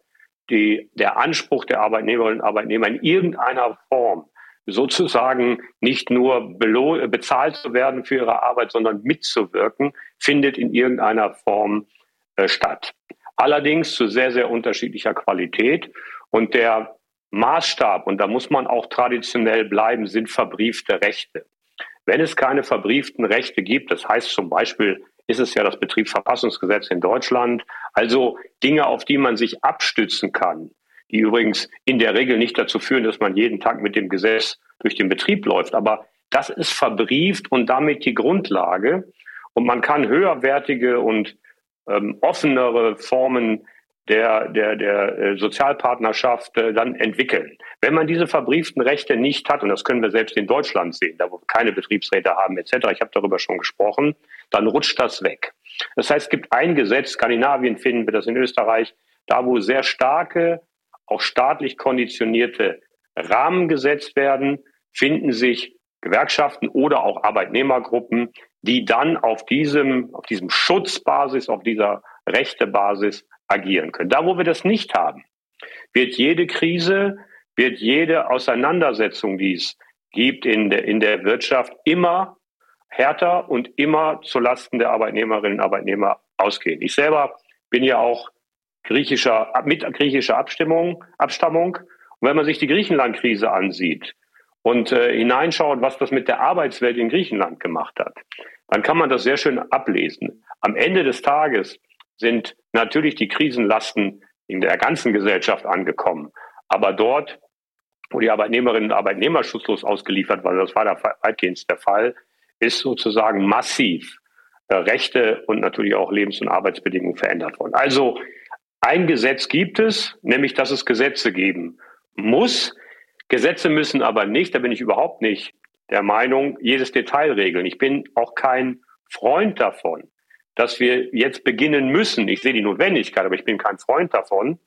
die, der Anspruch der Arbeitnehmerinnen und Arbeitnehmer in irgendeiner Form sozusagen nicht nur bezahlt zu werden für ihre Arbeit, sondern mitzuwirken, findet in irgendeiner Form äh, statt. Allerdings zu sehr, sehr unterschiedlicher Qualität. Und der Maßstab, und da muss man auch traditionell bleiben, sind verbriefte Rechte. Wenn es keine verbrieften Rechte gibt, das heißt zum Beispiel, ist es ja das Betriebsverfassungsgesetz in Deutschland, also Dinge, auf die man sich abstützen kann, die übrigens in der Regel nicht dazu führen, dass man jeden Tag mit dem Gesetz durch den Betrieb läuft, aber das ist verbrieft und damit die Grundlage. Und man kann höherwertige und ähm, offenere Formen der, der, der äh, Sozialpartnerschaft äh, dann entwickeln. Wenn man diese verbrieften Rechte nicht hat, und das können wir selbst in Deutschland sehen, da wo wir keine Betriebsräte haben etc., ich habe darüber schon gesprochen, dann rutscht das weg. Das heißt, es gibt ein Gesetz, Skandinavien finden wir das in Österreich, da wo sehr starke, auch staatlich konditionierte Rahmen gesetzt werden, finden sich Gewerkschaften oder auch Arbeitnehmergruppen, die dann auf diesem, auf diesem Schutzbasis, auf dieser Rechtebasis agieren können. Da, wo wir das nicht haben, wird jede Krise, wird jede Auseinandersetzung, die es gibt in der, in der Wirtschaft, immer härter und immer zulasten der Arbeitnehmerinnen und Arbeitnehmer ausgehen. Ich selber bin ja auch griechischer, mit griechischer Abstimmung, Abstammung. Und wenn man sich die Griechenland-Krise ansieht und äh, hineinschaut, was das mit der Arbeitswelt in Griechenland gemacht hat, dann kann man das sehr schön ablesen. Am Ende des Tages sind natürlich die Krisenlasten in der ganzen Gesellschaft angekommen. Aber dort, wo die Arbeitnehmerinnen und Arbeitnehmer schutzlos ausgeliefert waren, das war da weitgehend der Fall, ist sozusagen massiv äh, Rechte und natürlich auch Lebens- und Arbeitsbedingungen verändert worden. Also ein Gesetz gibt es, nämlich dass es Gesetze geben muss. Gesetze müssen aber nicht, da bin ich überhaupt nicht der Meinung, jedes Detail regeln. Ich bin auch kein Freund davon, dass wir jetzt beginnen müssen. Ich sehe die Notwendigkeit, aber ich bin kein Freund davon,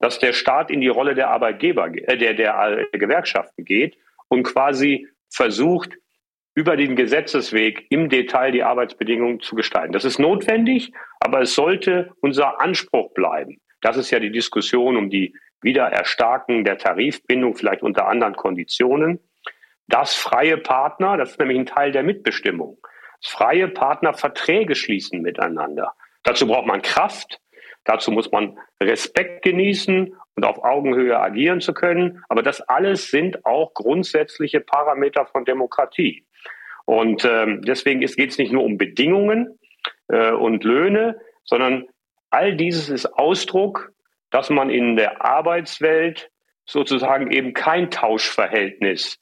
dass der Staat in die Rolle der Arbeitgeber, äh, der, der, der Gewerkschaften geht und quasi versucht, über den Gesetzesweg im Detail die Arbeitsbedingungen zu gestalten. Das ist notwendig, aber es sollte unser Anspruch bleiben. Das ist ja die Diskussion um die Wiedererstarken der Tarifbindung, vielleicht unter anderen Konditionen, dass freie Partner, das ist nämlich ein Teil der Mitbestimmung, freie Partner Verträge schließen miteinander. Dazu braucht man Kraft, dazu muss man Respekt genießen und auf Augenhöhe agieren zu können. Aber das alles sind auch grundsätzliche Parameter von Demokratie. Und ähm, deswegen geht es nicht nur um Bedingungen äh, und Löhne, sondern all dieses ist Ausdruck, dass man in der Arbeitswelt sozusagen eben kein Tauschverhältnis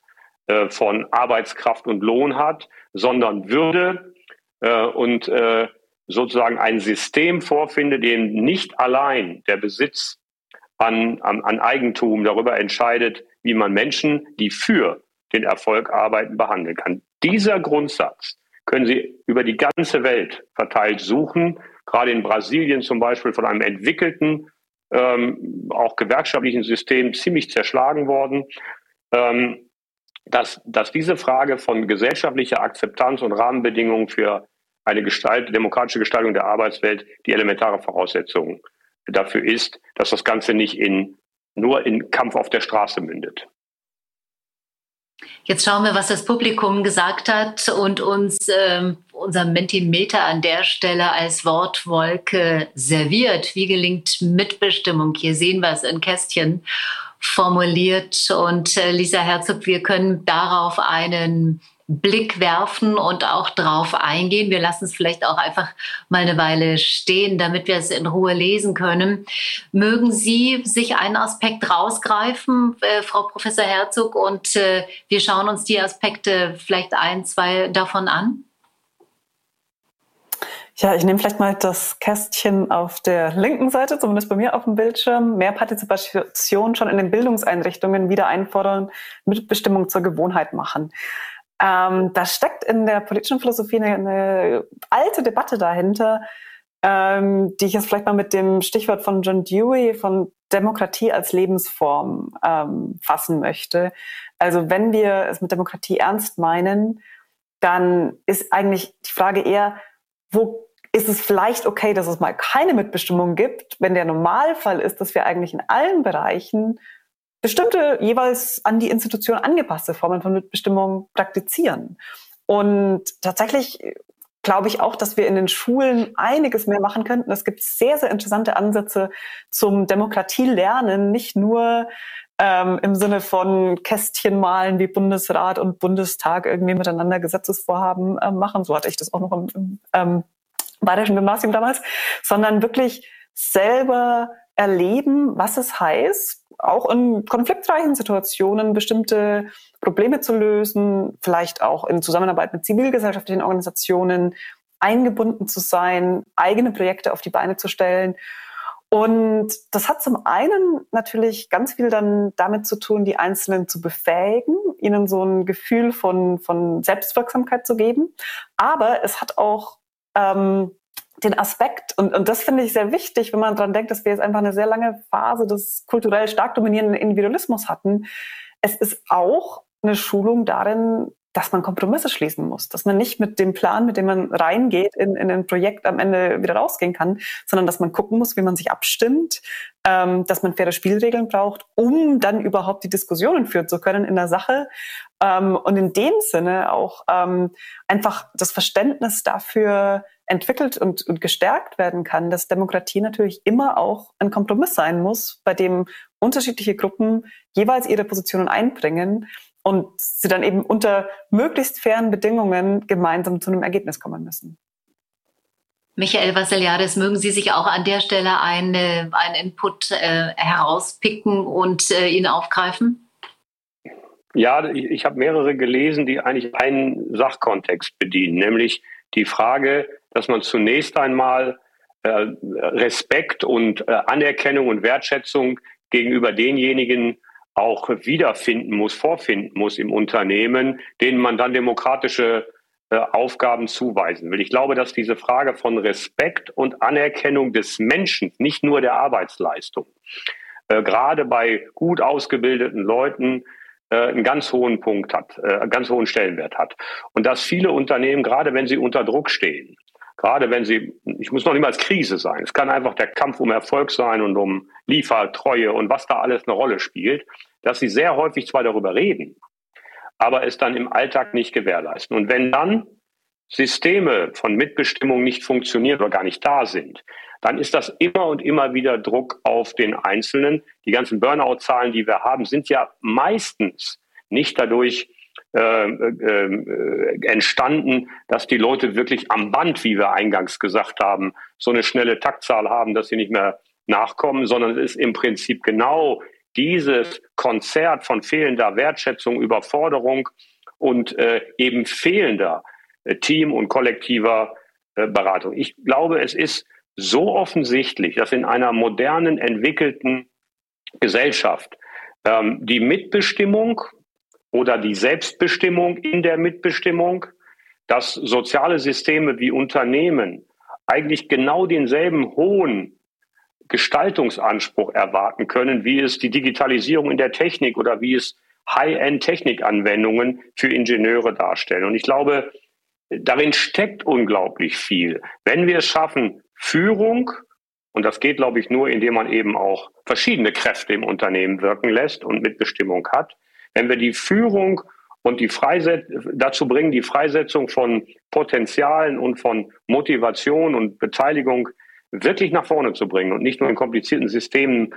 äh, von Arbeitskraft und Lohn hat, sondern Würde äh, und äh, sozusagen ein System vorfindet, dem nicht allein der Besitz an, an, an Eigentum darüber entscheidet, wie man Menschen, die für den Erfolg arbeiten, behandeln kann. Dieser Grundsatz können Sie über die ganze Welt verteilt suchen, gerade in Brasilien zum Beispiel von einem entwickelten, ähm, auch gewerkschaftlichen System ziemlich zerschlagen worden, ähm, dass, dass diese Frage von gesellschaftlicher Akzeptanz und Rahmenbedingungen für eine Gestalt, demokratische Gestaltung der Arbeitswelt die elementare Voraussetzung dafür ist, dass das Ganze nicht in, nur in Kampf auf der Straße mündet. Jetzt schauen wir, was das Publikum gesagt hat und uns ähm, unser Mentimeter an der Stelle als Wortwolke serviert. Wie gelingt Mitbestimmung? Hier sehen wir es in Kästchen formuliert. Und äh, Lisa Herzog, wir können darauf einen Blick werfen und auch drauf eingehen. Wir lassen es vielleicht auch einfach mal eine Weile stehen, damit wir es in Ruhe lesen können. Mögen Sie sich einen Aspekt rausgreifen, äh, Frau Professor Herzog, und äh, wir schauen uns die Aspekte vielleicht ein, zwei davon an? Ja, ich nehme vielleicht mal das Kästchen auf der linken Seite, zumindest bei mir auf dem Bildschirm. Mehr Partizipation schon in den Bildungseinrichtungen wieder einfordern, Mitbestimmung zur Gewohnheit machen. Ähm, da steckt in der politischen Philosophie eine, eine alte Debatte dahinter, ähm, die ich jetzt vielleicht mal mit dem Stichwort von John Dewey von Demokratie als Lebensform ähm, fassen möchte. Also wenn wir es mit Demokratie ernst meinen, dann ist eigentlich die Frage eher, wo ist es vielleicht okay, dass es mal keine Mitbestimmung gibt, wenn der Normalfall ist, dass wir eigentlich in allen Bereichen bestimmte jeweils an die Institution angepasste Formen von Mitbestimmung praktizieren. Und tatsächlich glaube ich auch, dass wir in den Schulen einiges mehr machen könnten. Es gibt sehr, sehr interessante Ansätze zum Demokratielernen, nicht nur ähm, im Sinne von Kästchen malen, wie Bundesrat und Bundestag irgendwie miteinander Gesetzesvorhaben äh, machen. So hatte ich das auch noch im, im ähm, Bayerischen Gymnasium damals, sondern wirklich selber erleben, was es heißt, auch in konfliktreichen Situationen bestimmte Probleme zu lösen, vielleicht auch in Zusammenarbeit mit zivilgesellschaftlichen Organisationen eingebunden zu sein, eigene Projekte auf die Beine zu stellen. Und das hat zum einen natürlich ganz viel dann damit zu tun, die Einzelnen zu befähigen, ihnen so ein Gefühl von, von Selbstwirksamkeit zu geben. Aber es hat auch ähm, den Aspekt, und, und das finde ich sehr wichtig, wenn man daran denkt, dass wir jetzt einfach eine sehr lange Phase des kulturell stark dominierenden Individualismus hatten. Es ist auch eine Schulung darin, dass man Kompromisse schließen muss, dass man nicht mit dem Plan, mit dem man reingeht, in, in ein Projekt am Ende wieder rausgehen kann, sondern dass man gucken muss, wie man sich abstimmt, ähm, dass man faire Spielregeln braucht, um dann überhaupt die Diskussionen führen zu können in der Sache. Ähm, und in dem Sinne auch ähm, einfach das Verständnis dafür entwickelt und, und gestärkt werden kann, dass Demokratie natürlich immer auch ein Kompromiss sein muss, bei dem unterschiedliche Gruppen jeweils ihre Positionen einbringen und sie dann eben unter möglichst fairen Bedingungen gemeinsam zu einem Ergebnis kommen müssen. Michael Vassiliades, mögen Sie sich auch an der Stelle eine, einen Input äh, herauspicken und äh, ihn aufgreifen? Ja, ich, ich habe mehrere gelesen, die eigentlich einen Sachkontext bedienen, nämlich die Frage, dass man zunächst einmal äh, Respekt und äh, Anerkennung und Wertschätzung gegenüber denjenigen auch wiederfinden muss, vorfinden muss im Unternehmen, denen man dann demokratische äh, Aufgaben zuweisen will. Ich glaube, dass diese Frage von Respekt und Anerkennung des Menschen, nicht nur der Arbeitsleistung, äh, gerade bei gut ausgebildeten Leuten äh, einen ganz hohen Punkt hat, äh, einen ganz hohen Stellenwert hat. Und dass viele Unternehmen, gerade wenn sie unter Druck stehen, gerade wenn sie, ich muss noch nicht mal als Krise sein, es kann einfach der Kampf um Erfolg sein und um Liefertreue und was da alles eine Rolle spielt, dass sie sehr häufig zwar darüber reden, aber es dann im Alltag nicht gewährleisten. Und wenn dann Systeme von Mitbestimmung nicht funktionieren oder gar nicht da sind, dann ist das immer und immer wieder Druck auf den Einzelnen. Die ganzen Burnout-Zahlen, die wir haben, sind ja meistens nicht dadurch äh, äh, entstanden, dass die Leute wirklich am Band, wie wir eingangs gesagt haben, so eine schnelle Taktzahl haben, dass sie nicht mehr nachkommen, sondern es ist im Prinzip genau dieses Konzert von fehlender Wertschätzung, Überforderung und äh, eben fehlender äh, Team- und kollektiver äh, Beratung. Ich glaube, es ist so offensichtlich, dass in einer modernen, entwickelten Gesellschaft ähm, die Mitbestimmung oder die Selbstbestimmung in der Mitbestimmung, dass soziale Systeme wie Unternehmen eigentlich genau denselben hohen Gestaltungsanspruch erwarten können, wie es die Digitalisierung in der Technik oder wie es High-End-Technikanwendungen für Ingenieure darstellen. Und ich glaube, darin steckt unglaublich viel. Wenn wir es schaffen, Führung, und das geht, glaube ich, nur, indem man eben auch verschiedene Kräfte im Unternehmen wirken lässt und Mitbestimmung hat. Wenn wir die Führung und die Freiset dazu bringen, die Freisetzung von Potenzialen und von Motivation und Beteiligung wirklich nach vorne zu bringen und nicht nur in komplizierten Systemen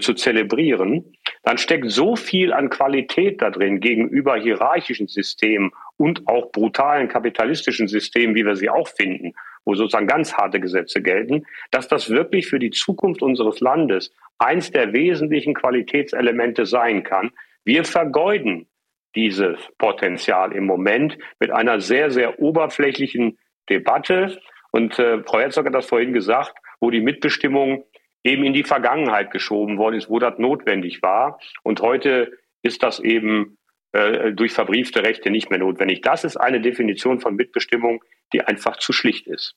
zu zelebrieren, dann steckt so viel an Qualität da drin gegenüber hierarchischen Systemen und auch brutalen kapitalistischen Systemen, wie wir sie auch finden, wo sozusagen ganz harte Gesetze gelten, dass das wirklich für die Zukunft unseres Landes eins der wesentlichen Qualitätselemente sein kann. Wir vergeuden dieses Potenzial im Moment mit einer sehr, sehr oberflächlichen Debatte. Und äh, Frau Herzog hat das vorhin gesagt, wo die Mitbestimmung eben in die Vergangenheit geschoben worden ist, wo das notwendig war. Und heute ist das eben äh, durch verbriefte Rechte nicht mehr notwendig. Das ist eine Definition von Mitbestimmung, die einfach zu schlicht ist.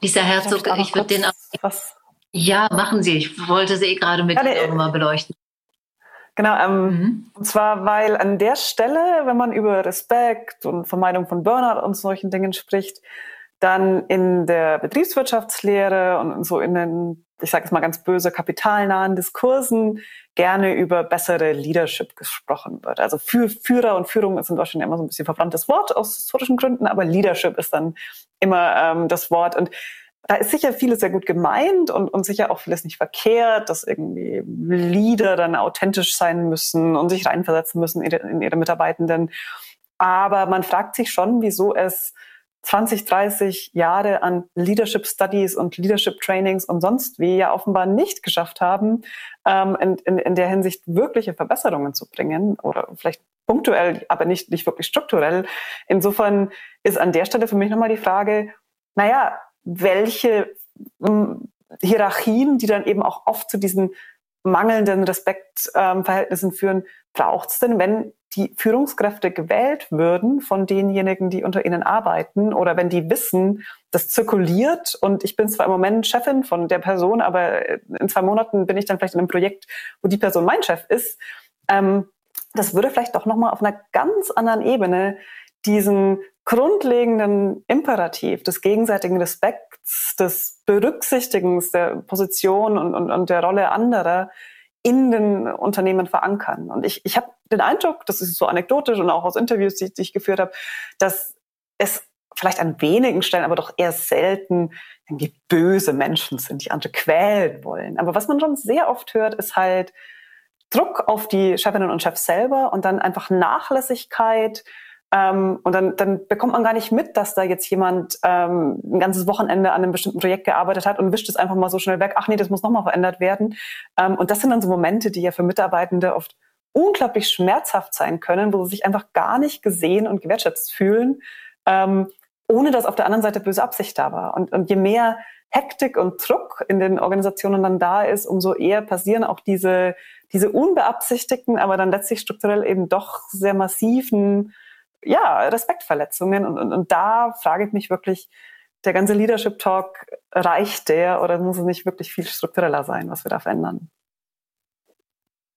Lisa Herzog, ich, ich würde den auch. Was? Ja, machen Sie. Ich wollte Sie eh gerade mit ja, Ihnen mal beleuchten. Genau, ähm, mhm. und zwar, weil an der Stelle, wenn man über Respekt und Vermeidung von Burnout und solchen Dingen spricht, dann in der Betriebswirtschaftslehre und so in den, ich sage es mal ganz böse, kapitalnahen Diskursen gerne über bessere Leadership gesprochen wird. Also für Führer und Führung ist in Deutschland immer so ein bisschen verbranntes Wort aus historischen Gründen, aber Leadership ist dann immer ähm, das Wort. Und da ist sicher vieles sehr gut gemeint und, und sicher auch vieles nicht verkehrt, dass irgendwie Leader dann authentisch sein müssen und sich reinversetzen müssen in ihre, in ihre Mitarbeitenden. Aber man fragt sich schon, wieso es 20, 30 Jahre an Leadership Studies und Leadership Trainings und sonst wie ja offenbar nicht geschafft haben, ähm, in, in, in der Hinsicht wirkliche Verbesserungen zu bringen oder vielleicht punktuell, aber nicht, nicht wirklich strukturell. Insofern ist an der Stelle für mich nochmal die Frage, naja, welche ähm, Hierarchien, die dann eben auch oft zu diesen mangelnden Respektverhältnissen ähm, führen, braucht es denn, wenn die Führungskräfte gewählt würden von denjenigen, die unter ihnen arbeiten oder wenn die wissen, das zirkuliert und ich bin zwar im Moment Chefin von der Person, aber in zwei Monaten bin ich dann vielleicht in einem Projekt, wo die Person mein Chef ist. Ähm, das würde vielleicht doch nochmal auf einer ganz anderen Ebene diesen grundlegenden Imperativ des gegenseitigen Respekts, des Berücksichtigens der Position und, und, und der Rolle anderer in den Unternehmen verankern. Und ich, ich habe den Eindruck, das ist so anekdotisch und auch aus Interviews, die, die ich geführt habe, dass es vielleicht an wenigen Stellen, aber doch eher selten irgendwie böse Menschen sind, die andere quälen wollen. Aber was man schon sehr oft hört, ist halt Druck auf die Chefinnen und Chefs selber und dann einfach Nachlässigkeit. Ähm, und dann, dann bekommt man gar nicht mit, dass da jetzt jemand ähm, ein ganzes Wochenende an einem bestimmten Projekt gearbeitet hat und wischt es einfach mal so schnell weg. Ach nee, das muss nochmal verändert werden. Ähm, und das sind dann so Momente, die ja für Mitarbeitende oft unglaublich schmerzhaft sein können, wo sie sich einfach gar nicht gesehen und gewertschätzt fühlen, ähm, ohne dass auf der anderen Seite böse Absicht da war. Und, und je mehr Hektik und Druck in den Organisationen dann da ist, umso eher passieren auch diese, diese unbeabsichtigten, aber dann letztlich strukturell eben doch sehr massiven ja, Respektverletzungen. Und, und, und da frage ich mich wirklich, der ganze Leadership Talk, reicht der oder muss es nicht wirklich viel struktureller sein, was wir da verändern?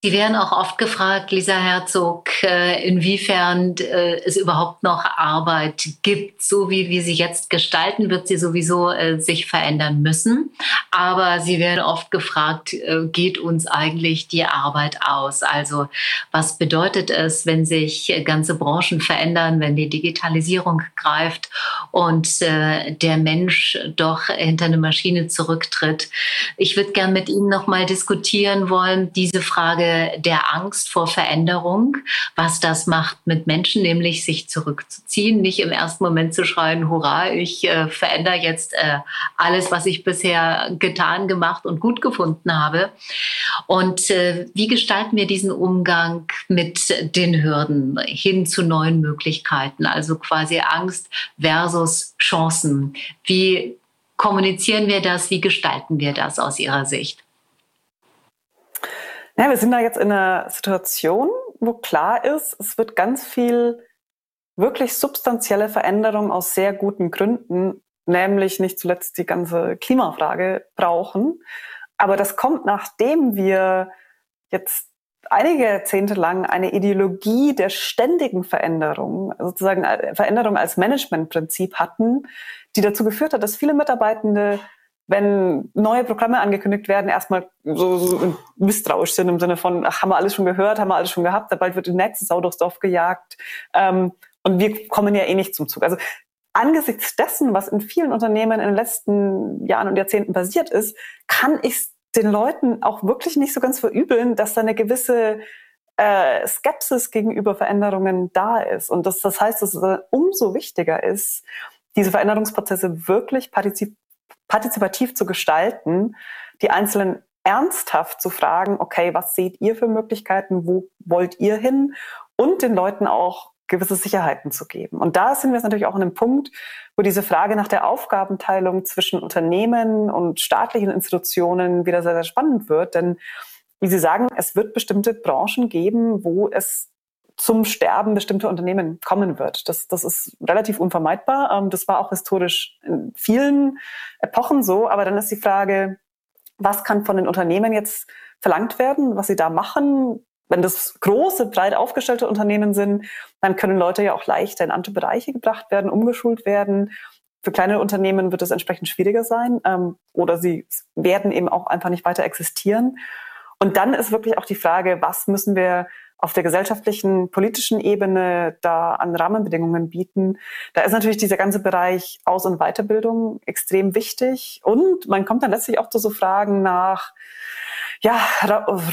Sie werden auch oft gefragt, Lisa Herzog, äh, inwiefern äh, es überhaupt noch Arbeit gibt. So wie wir sie jetzt gestalten, wird sie sowieso äh, sich verändern müssen. Aber Sie werden oft gefragt, geht uns eigentlich die Arbeit aus? Also was bedeutet es, wenn sich ganze Branchen verändern, wenn die Digitalisierung greift und der Mensch doch hinter eine Maschine zurücktritt? Ich würde gern mit Ihnen noch mal diskutieren wollen, diese Frage, der Angst vor Veränderung, was das macht mit Menschen, nämlich sich zurückzuziehen, nicht im ersten Moment zu schreien, hurra, ich äh, verändere jetzt äh, alles, was ich bisher getan, gemacht und gut gefunden habe. Und äh, wie gestalten wir diesen Umgang mit den Hürden hin zu neuen Möglichkeiten? Also quasi Angst versus Chancen. Wie kommunizieren wir das? Wie gestalten wir das aus Ihrer Sicht? Ja, wir sind da jetzt in einer Situation, wo klar ist, es wird ganz viel wirklich substanzielle Veränderung aus sehr guten Gründen, nämlich nicht zuletzt die ganze Klimafrage brauchen. Aber das kommt, nachdem wir jetzt einige Jahrzehnte lang eine Ideologie der ständigen Veränderung, sozusagen Veränderung als Managementprinzip hatten, die dazu geführt hat, dass viele Mitarbeitende wenn neue Programme angekündigt werden, erstmal so, so misstrauisch sind im Sinne von, ach, haben wir alles schon gehört, haben wir alles schon gehabt, bald wird die nächste Sau durchs Dorf gejagt ähm, und wir kommen ja eh nicht zum Zug. Also angesichts dessen, was in vielen Unternehmen in den letzten Jahren und Jahrzehnten passiert ist, kann ich den Leuten auch wirklich nicht so ganz verübeln, dass da eine gewisse äh, Skepsis gegenüber Veränderungen da ist. Und das, das heißt, dass es umso wichtiger ist, diese Veränderungsprozesse wirklich partizip partizipativ zu gestalten, die Einzelnen ernsthaft zu fragen, okay, was seht ihr für Möglichkeiten, wo wollt ihr hin und den Leuten auch gewisse Sicherheiten zu geben. Und da sind wir jetzt natürlich auch an einem Punkt, wo diese Frage nach der Aufgabenteilung zwischen Unternehmen und staatlichen Institutionen wieder sehr, sehr spannend wird. Denn wie Sie sagen, es wird bestimmte Branchen geben, wo es zum Sterben bestimmter Unternehmen kommen wird. Das, das ist relativ unvermeidbar. Ähm, das war auch historisch in vielen Epochen so. Aber dann ist die Frage, was kann von den Unternehmen jetzt verlangt werden, was sie da machen? Wenn das große, breit aufgestellte Unternehmen sind, dann können Leute ja auch leichter in andere Bereiche gebracht werden, umgeschult werden. Für kleine Unternehmen wird es entsprechend schwieriger sein ähm, oder sie werden eben auch einfach nicht weiter existieren. Und dann ist wirklich auch die Frage, was müssen wir auf der gesellschaftlichen, politischen Ebene da an Rahmenbedingungen bieten. Da ist natürlich dieser ganze Bereich Aus- und Weiterbildung extrem wichtig. Und man kommt dann letztlich auch zu so Fragen nach, ja,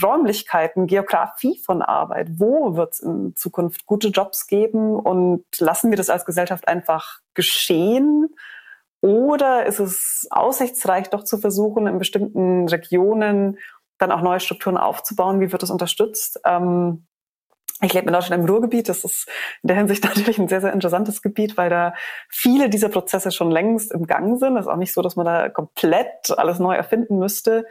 Räumlichkeiten, Geografie von Arbeit. Wo wird es in Zukunft gute Jobs geben? Und lassen wir das als Gesellschaft einfach geschehen? Oder ist es aussichtsreich, doch zu versuchen, in bestimmten Regionen dann auch neue Strukturen aufzubauen? Wie wird das unterstützt? Ähm, ich lebe in Deutschland im Ruhrgebiet. Das ist in der Hinsicht natürlich ein sehr, sehr interessantes Gebiet, weil da viele dieser Prozesse schon längst im Gang sind. Es ist auch nicht so, dass man da komplett alles neu erfinden müsste.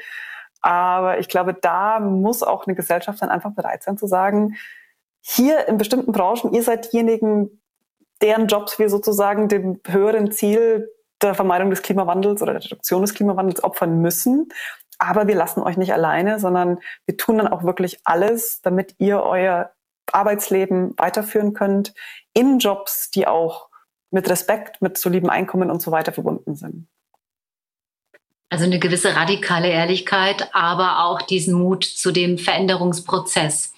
Aber ich glaube, da muss auch eine Gesellschaft dann einfach bereit sein zu sagen, hier in bestimmten Branchen, ihr seid diejenigen, deren Jobs wir sozusagen dem höheren Ziel der Vermeidung des Klimawandels oder der Reduktion des Klimawandels opfern müssen. Aber wir lassen euch nicht alleine, sondern wir tun dann auch wirklich alles, damit ihr euer Arbeitsleben weiterführen könnt, in Jobs, die auch mit Respekt, mit solidem Einkommen und so weiter verbunden sind. Also eine gewisse radikale Ehrlichkeit, aber auch diesen Mut zu dem Veränderungsprozess.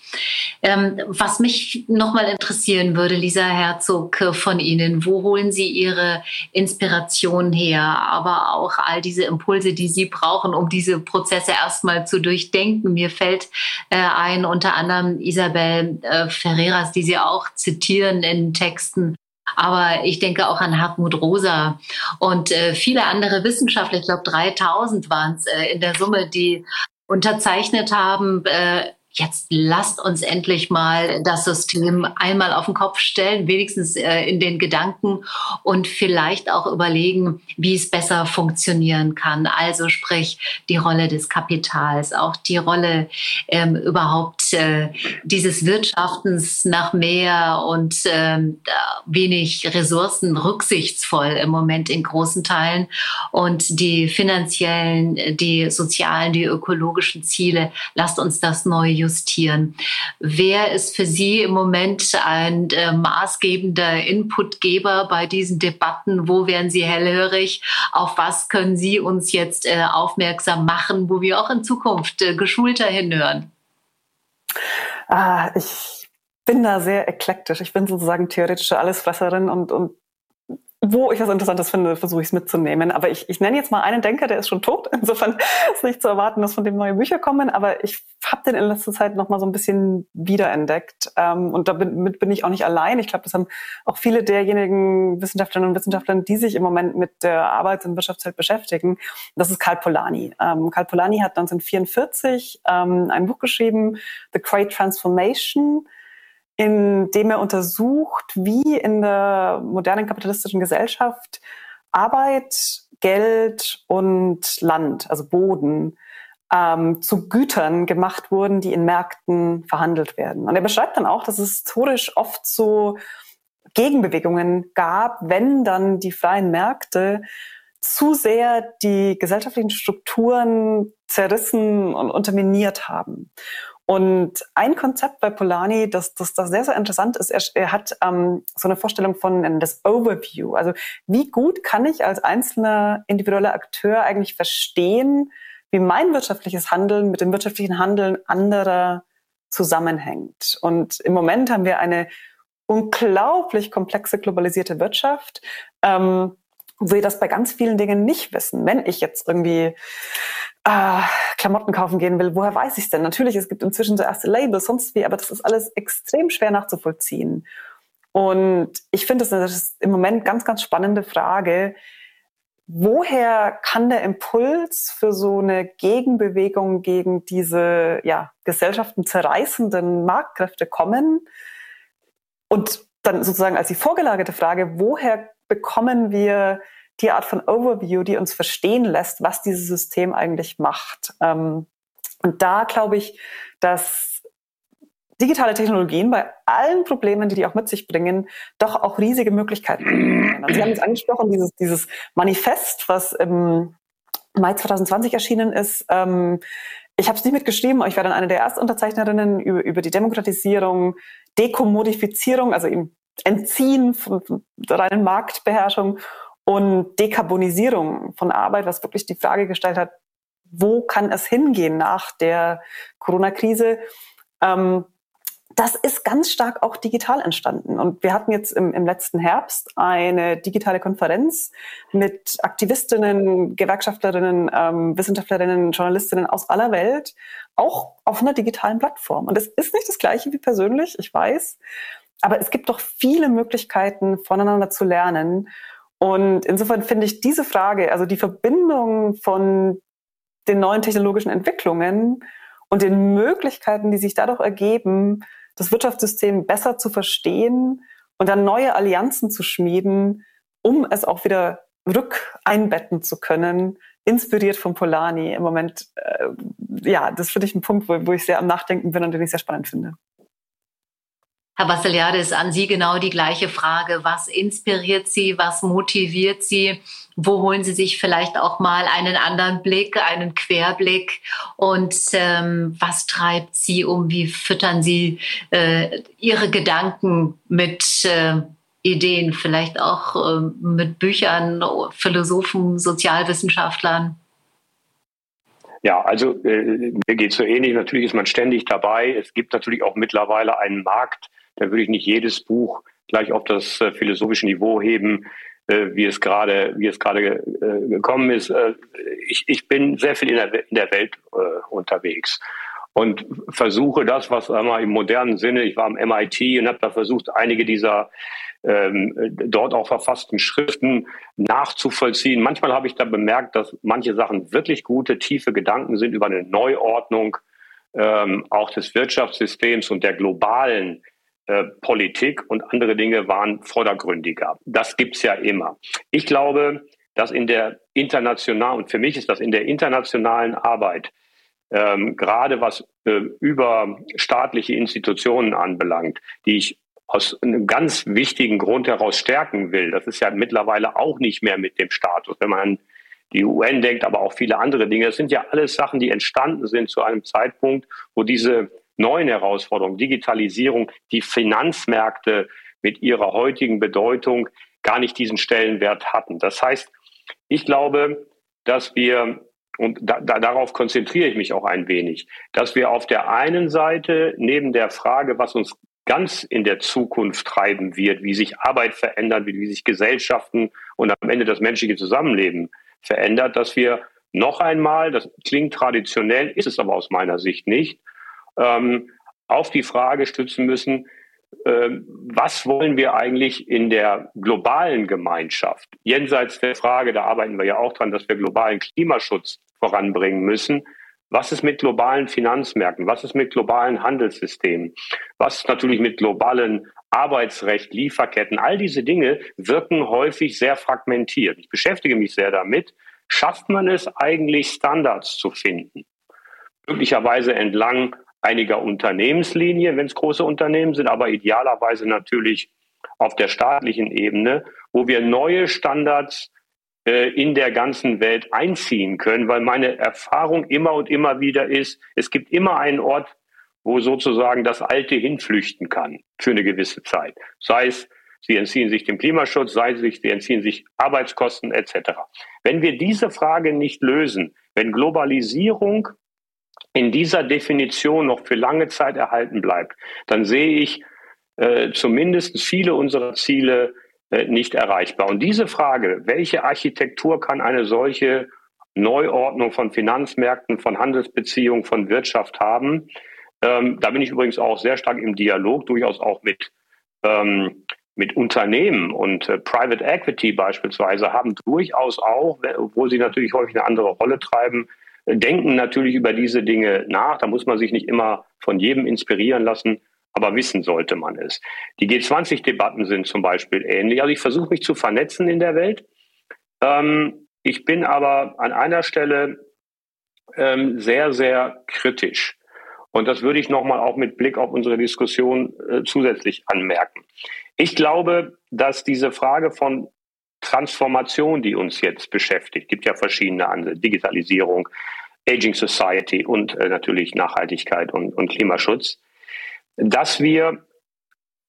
Ähm, was mich nochmal interessieren würde, Lisa Herzog, äh, von Ihnen, wo holen Sie Ihre Inspiration her, aber auch all diese Impulse, die Sie brauchen, um diese Prozesse erstmal zu durchdenken? Mir fällt äh, ein, unter anderem Isabel äh, Ferreras, die Sie auch zitieren in Texten, aber ich denke auch an Hartmut Rosa und äh, viele andere Wissenschaftler, ich glaube 3000 waren es äh, in der Summe, die unterzeichnet haben, äh, jetzt lasst uns endlich mal das System einmal auf den Kopf stellen, wenigstens äh, in den Gedanken und vielleicht auch überlegen, wie es besser funktionieren kann. Also sprich die Rolle des Kapitals, auch die Rolle ähm, überhaupt äh, dieses Wirtschaftens nach mehr und ähm, wenig Ressourcen rücksichtsvoll im Moment in großen Teilen und die finanziellen, die sozialen, die ökologischen Ziele. Lasst uns das neu justieren. Wer ist für Sie im Moment ein äh, maßgebender Inputgeber bei diesen Debatten? Wo werden Sie hellhörig? Auf was können Sie uns jetzt äh, aufmerksam machen, wo wir auch in Zukunft äh, geschulter hinhören? Ah, ich bin da sehr eklektisch. Ich bin sozusagen theoretische Allesfresserin und, und wo ich was Interessantes finde, versuche ich es mitzunehmen. Aber ich, ich nenne jetzt mal einen Denker, der ist schon tot. Insofern ist nicht zu erwarten, dass von dem neue Bücher kommen. Aber ich habe den in letzter Zeit noch mal so ein bisschen wiederentdeckt. Ähm, und damit bin ich auch nicht allein. Ich glaube, das haben auch viele derjenigen Wissenschaftlerinnen und Wissenschaftler, die sich im Moment mit der Arbeits- und Wirtschaftswelt beschäftigen. Das ist Karl Polanyi. Ähm, Karl Polanyi hat 1944 ähm, ein Buch geschrieben, The Great Transformation in dem er untersucht, wie in der modernen kapitalistischen Gesellschaft Arbeit, Geld und Land, also Boden, ähm, zu Gütern gemacht wurden, die in Märkten verhandelt werden. Und er beschreibt dann auch, dass es historisch oft so Gegenbewegungen gab, wenn dann die freien Märkte zu sehr die gesellschaftlichen Strukturen zerrissen und unterminiert haben. Und ein Konzept bei Polanyi, das, das, das sehr, sehr interessant ist, er, er hat ähm, so eine Vorstellung von das Overview. Also wie gut kann ich als einzelner individueller Akteur eigentlich verstehen, wie mein wirtschaftliches Handeln mit dem wirtschaftlichen Handeln anderer zusammenhängt. Und im Moment haben wir eine unglaublich komplexe globalisierte Wirtschaft, ähm, wo wir das bei ganz vielen Dingen nicht wissen. Wenn ich jetzt irgendwie äh, Klamotten kaufen gehen will, woher weiß ich es denn? Natürlich, es gibt inzwischen so erste Labels, sonst wie, aber das ist alles extrem schwer nachzuvollziehen. Und ich finde, das ist im Moment ganz, ganz spannende Frage. Woher kann der Impuls für so eine Gegenbewegung gegen diese ja, Gesellschaften zerreißenden Marktkräfte kommen? Und dann sozusagen als die vorgelagerte Frage, woher bekommen wir die Art von Overview, die uns verstehen lässt, was dieses System eigentlich macht. Ähm, und da glaube ich, dass digitale Technologien bei allen Problemen, die die auch mit sich bringen, doch auch riesige Möglichkeiten haben. Also Sie haben es angesprochen, dieses, dieses Manifest, was im Mai 2020 erschienen ist. Ähm, ich habe es nicht mitgeschrieben, aber ich war dann eine der Erstunterzeichnerinnen über, über die Demokratisierung, Dekommodifizierung, also eben Entziehen von, von reinen Marktbeherrschung und Dekarbonisierung von Arbeit, was wirklich die Frage gestellt hat, wo kann es hingehen nach der Corona-Krise? Ähm, das ist ganz stark auch digital entstanden. Und wir hatten jetzt im, im, letzten Herbst eine digitale Konferenz mit Aktivistinnen, Gewerkschaftlerinnen, ähm, Wissenschaftlerinnen, Journalistinnen aus aller Welt, auch auf einer digitalen Plattform. Und es ist nicht das gleiche wie persönlich, ich weiß, aber es gibt doch viele Möglichkeiten, voneinander zu lernen. Und insofern finde ich diese Frage, also die Verbindung von den neuen technologischen Entwicklungen und den Möglichkeiten, die sich dadurch ergeben, das Wirtschaftssystem besser zu verstehen und dann neue Allianzen zu schmieden, um es auch wieder rückeinbetten zu können, inspiriert von Polani im Moment. Äh, ja, das finde ich ein Punkt, wo, wo ich sehr am Nachdenken bin und den ich sehr spannend finde. Herr Vassiliadis, an Sie genau die gleiche Frage. Was inspiriert Sie? Was motiviert Sie? Wo holen Sie sich vielleicht auch mal einen anderen Blick, einen Querblick? Und ähm, was treibt Sie um? Wie füttern Sie äh, Ihre Gedanken mit äh, Ideen, vielleicht auch äh, mit Büchern, Philosophen, Sozialwissenschaftlern? Ja, also äh, mir geht so ähnlich. Natürlich ist man ständig dabei. Es gibt natürlich auch mittlerweile einen Markt. Da würde ich nicht jedes Buch gleich auf das äh, philosophische Niveau heben, äh, wie es gerade wie es gerade äh, gekommen ist. Äh, ich, ich bin sehr viel in der, in der Welt äh, unterwegs und versuche das, was einmal im modernen Sinne, ich war am MIT und habe da versucht, einige dieser ähm, dort auch verfassten Schriften nachzuvollziehen. Manchmal habe ich da bemerkt, dass manche Sachen wirklich gute, tiefe Gedanken sind über eine Neuordnung ähm, auch des Wirtschaftssystems und der globalen äh, Politik und andere Dinge waren vordergründiger. Das gibt's ja immer. Ich glaube, dass in der internationalen, und für mich ist das in der internationalen Arbeit ähm, gerade was äh, über staatliche Institutionen anbelangt, die ich aus einem ganz wichtigen Grund heraus stärken will. Das ist ja mittlerweile auch nicht mehr mit dem Status. Wenn man an die UN denkt, aber auch viele andere Dinge. Das sind ja alles Sachen, die entstanden sind zu einem Zeitpunkt, wo diese neuen Herausforderungen, Digitalisierung, die Finanzmärkte mit ihrer heutigen Bedeutung gar nicht diesen Stellenwert hatten. Das heißt, ich glaube, dass wir und da, da, darauf konzentriere ich mich auch ein wenig, dass wir auf der einen Seite neben der Frage, was uns ganz in der Zukunft treiben wird, wie sich Arbeit verändert, wie, wie sich Gesellschaften und am Ende das menschliche Zusammenleben verändert, dass wir noch einmal, das klingt traditionell, ist es aber aus meiner Sicht nicht, ähm, auf die Frage stützen müssen, ähm, was wollen wir eigentlich in der globalen Gemeinschaft? Jenseits der Frage, da arbeiten wir ja auch dran, dass wir globalen Klimaschutz voranbringen müssen. Was ist mit globalen Finanzmärkten? Was ist mit globalen Handelssystemen? Was ist natürlich mit globalen Arbeitsrecht, Lieferketten? All diese Dinge wirken häufig sehr fragmentiert. Ich beschäftige mich sehr damit. Schafft man es eigentlich, Standards zu finden? Möglicherweise entlang einiger Unternehmenslinien, wenn es große Unternehmen sind, aber idealerweise natürlich auf der staatlichen Ebene, wo wir neue Standards äh, in der ganzen Welt einziehen können, weil meine Erfahrung immer und immer wieder ist, es gibt immer einen Ort, wo sozusagen das Alte hinflüchten kann für eine gewisse Zeit. Sei es, sie entziehen sich dem Klimaschutz, sei es, sie entziehen sich Arbeitskosten etc. Wenn wir diese Frage nicht lösen, wenn Globalisierung in dieser Definition noch für lange Zeit erhalten bleibt, dann sehe ich äh, zumindest viele unserer Ziele äh, nicht erreichbar. Und diese Frage, welche Architektur kann eine solche Neuordnung von Finanzmärkten, von Handelsbeziehungen, von Wirtschaft haben, ähm, da bin ich übrigens auch sehr stark im Dialog, durchaus auch mit, ähm, mit Unternehmen und äh, Private Equity beispielsweise haben durchaus auch, obwohl sie natürlich häufig eine andere Rolle treiben, denken natürlich über diese Dinge nach. Da muss man sich nicht immer von jedem inspirieren lassen, aber wissen sollte man es. Die G20-Debatten sind zum Beispiel ähnlich. Also ich versuche mich zu vernetzen in der Welt. Ähm, ich bin aber an einer Stelle ähm, sehr, sehr kritisch. Und das würde ich nochmal auch mit Blick auf unsere Diskussion äh, zusätzlich anmerken. Ich glaube, dass diese Frage von Transformation, die uns jetzt beschäftigt, gibt ja verschiedene andere, Digitalisierung, Aging Society und äh, natürlich Nachhaltigkeit und, und Klimaschutz, dass wir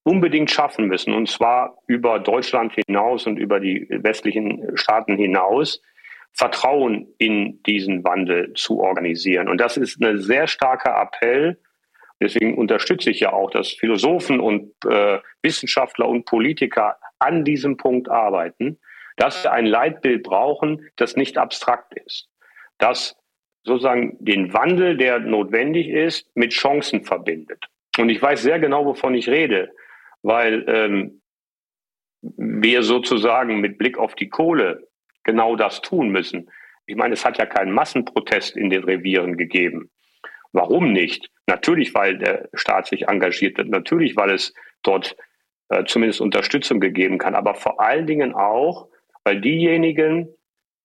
unbedingt schaffen müssen, und zwar über Deutschland hinaus und über die westlichen Staaten hinaus, Vertrauen in diesen Wandel zu organisieren. Und das ist ein sehr starker Appell. Deswegen unterstütze ich ja auch, dass Philosophen und äh, Wissenschaftler und Politiker an diesem Punkt arbeiten, dass wir ein Leitbild brauchen, das nicht abstrakt ist, das sozusagen den Wandel, der notwendig ist, mit Chancen verbindet. Und ich weiß sehr genau, wovon ich rede, weil ähm, wir sozusagen mit Blick auf die Kohle genau das tun müssen. Ich meine, es hat ja keinen Massenprotest in den Revieren gegeben. Warum nicht? Natürlich, weil der Staat sich engagiert wird, natürlich, weil es dort äh, zumindest Unterstützung gegeben kann, aber vor allen Dingen auch, weil diejenigen,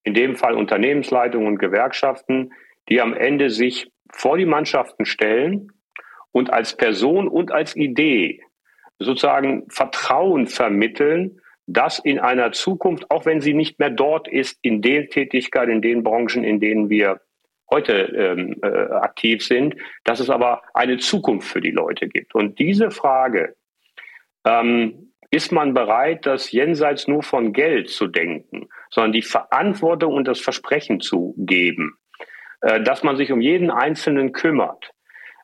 in dem Fall Unternehmensleitungen und Gewerkschaften, die am Ende sich vor die Mannschaften stellen und als Person und als Idee sozusagen Vertrauen vermitteln, dass in einer Zukunft, auch wenn sie nicht mehr dort ist, in den Tätigkeiten, in den Branchen, in denen wir heute ähm, äh, aktiv sind, dass es aber eine Zukunft für die Leute gibt. Und diese Frage, ähm, ist man bereit, das jenseits nur von Geld zu denken, sondern die Verantwortung und das Versprechen zu geben, äh, dass man sich um jeden Einzelnen kümmert.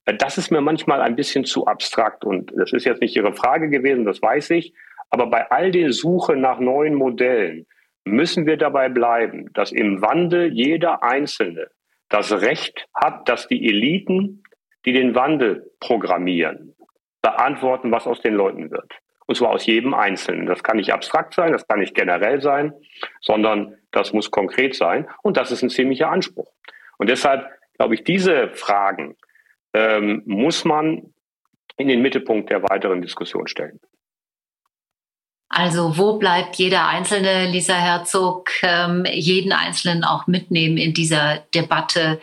Äh, das ist mir manchmal ein bisschen zu abstrakt und das ist jetzt nicht Ihre Frage gewesen, das weiß ich. Aber bei all der Suche nach neuen Modellen müssen wir dabei bleiben, dass im Wandel jeder Einzelne das Recht hat, dass die Eliten, die den Wandel programmieren, beantworten, was aus den Leuten wird. Und zwar aus jedem Einzelnen. Das kann nicht abstrakt sein, das kann nicht generell sein, sondern das muss konkret sein. Und das ist ein ziemlicher Anspruch. Und deshalb glaube ich, diese Fragen ähm, muss man in den Mittelpunkt der weiteren Diskussion stellen. Also wo bleibt jeder Einzelne, Lisa Herzog, ähm, jeden Einzelnen auch mitnehmen in dieser Debatte?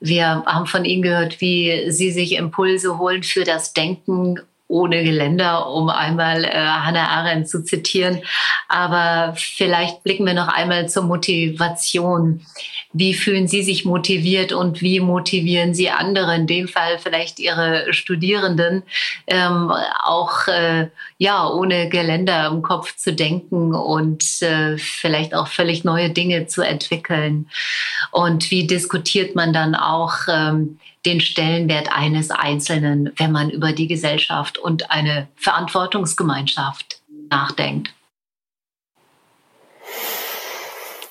Wir haben von Ihnen gehört, wie Sie sich Impulse holen für das Denken ohne Geländer, um einmal äh, Hannah Arendt zu zitieren. Aber vielleicht blicken wir noch einmal zur Motivation. Wie fühlen Sie sich motiviert und wie motivieren Sie andere, in dem Fall vielleicht Ihre Studierenden, ähm, auch äh, ja ohne Geländer im Kopf zu denken und äh, vielleicht auch völlig neue Dinge zu entwickeln? Und wie diskutiert man dann auch ähm, den Stellenwert eines Einzelnen, wenn man über die Gesellschaft und eine Verantwortungsgemeinschaft nachdenkt?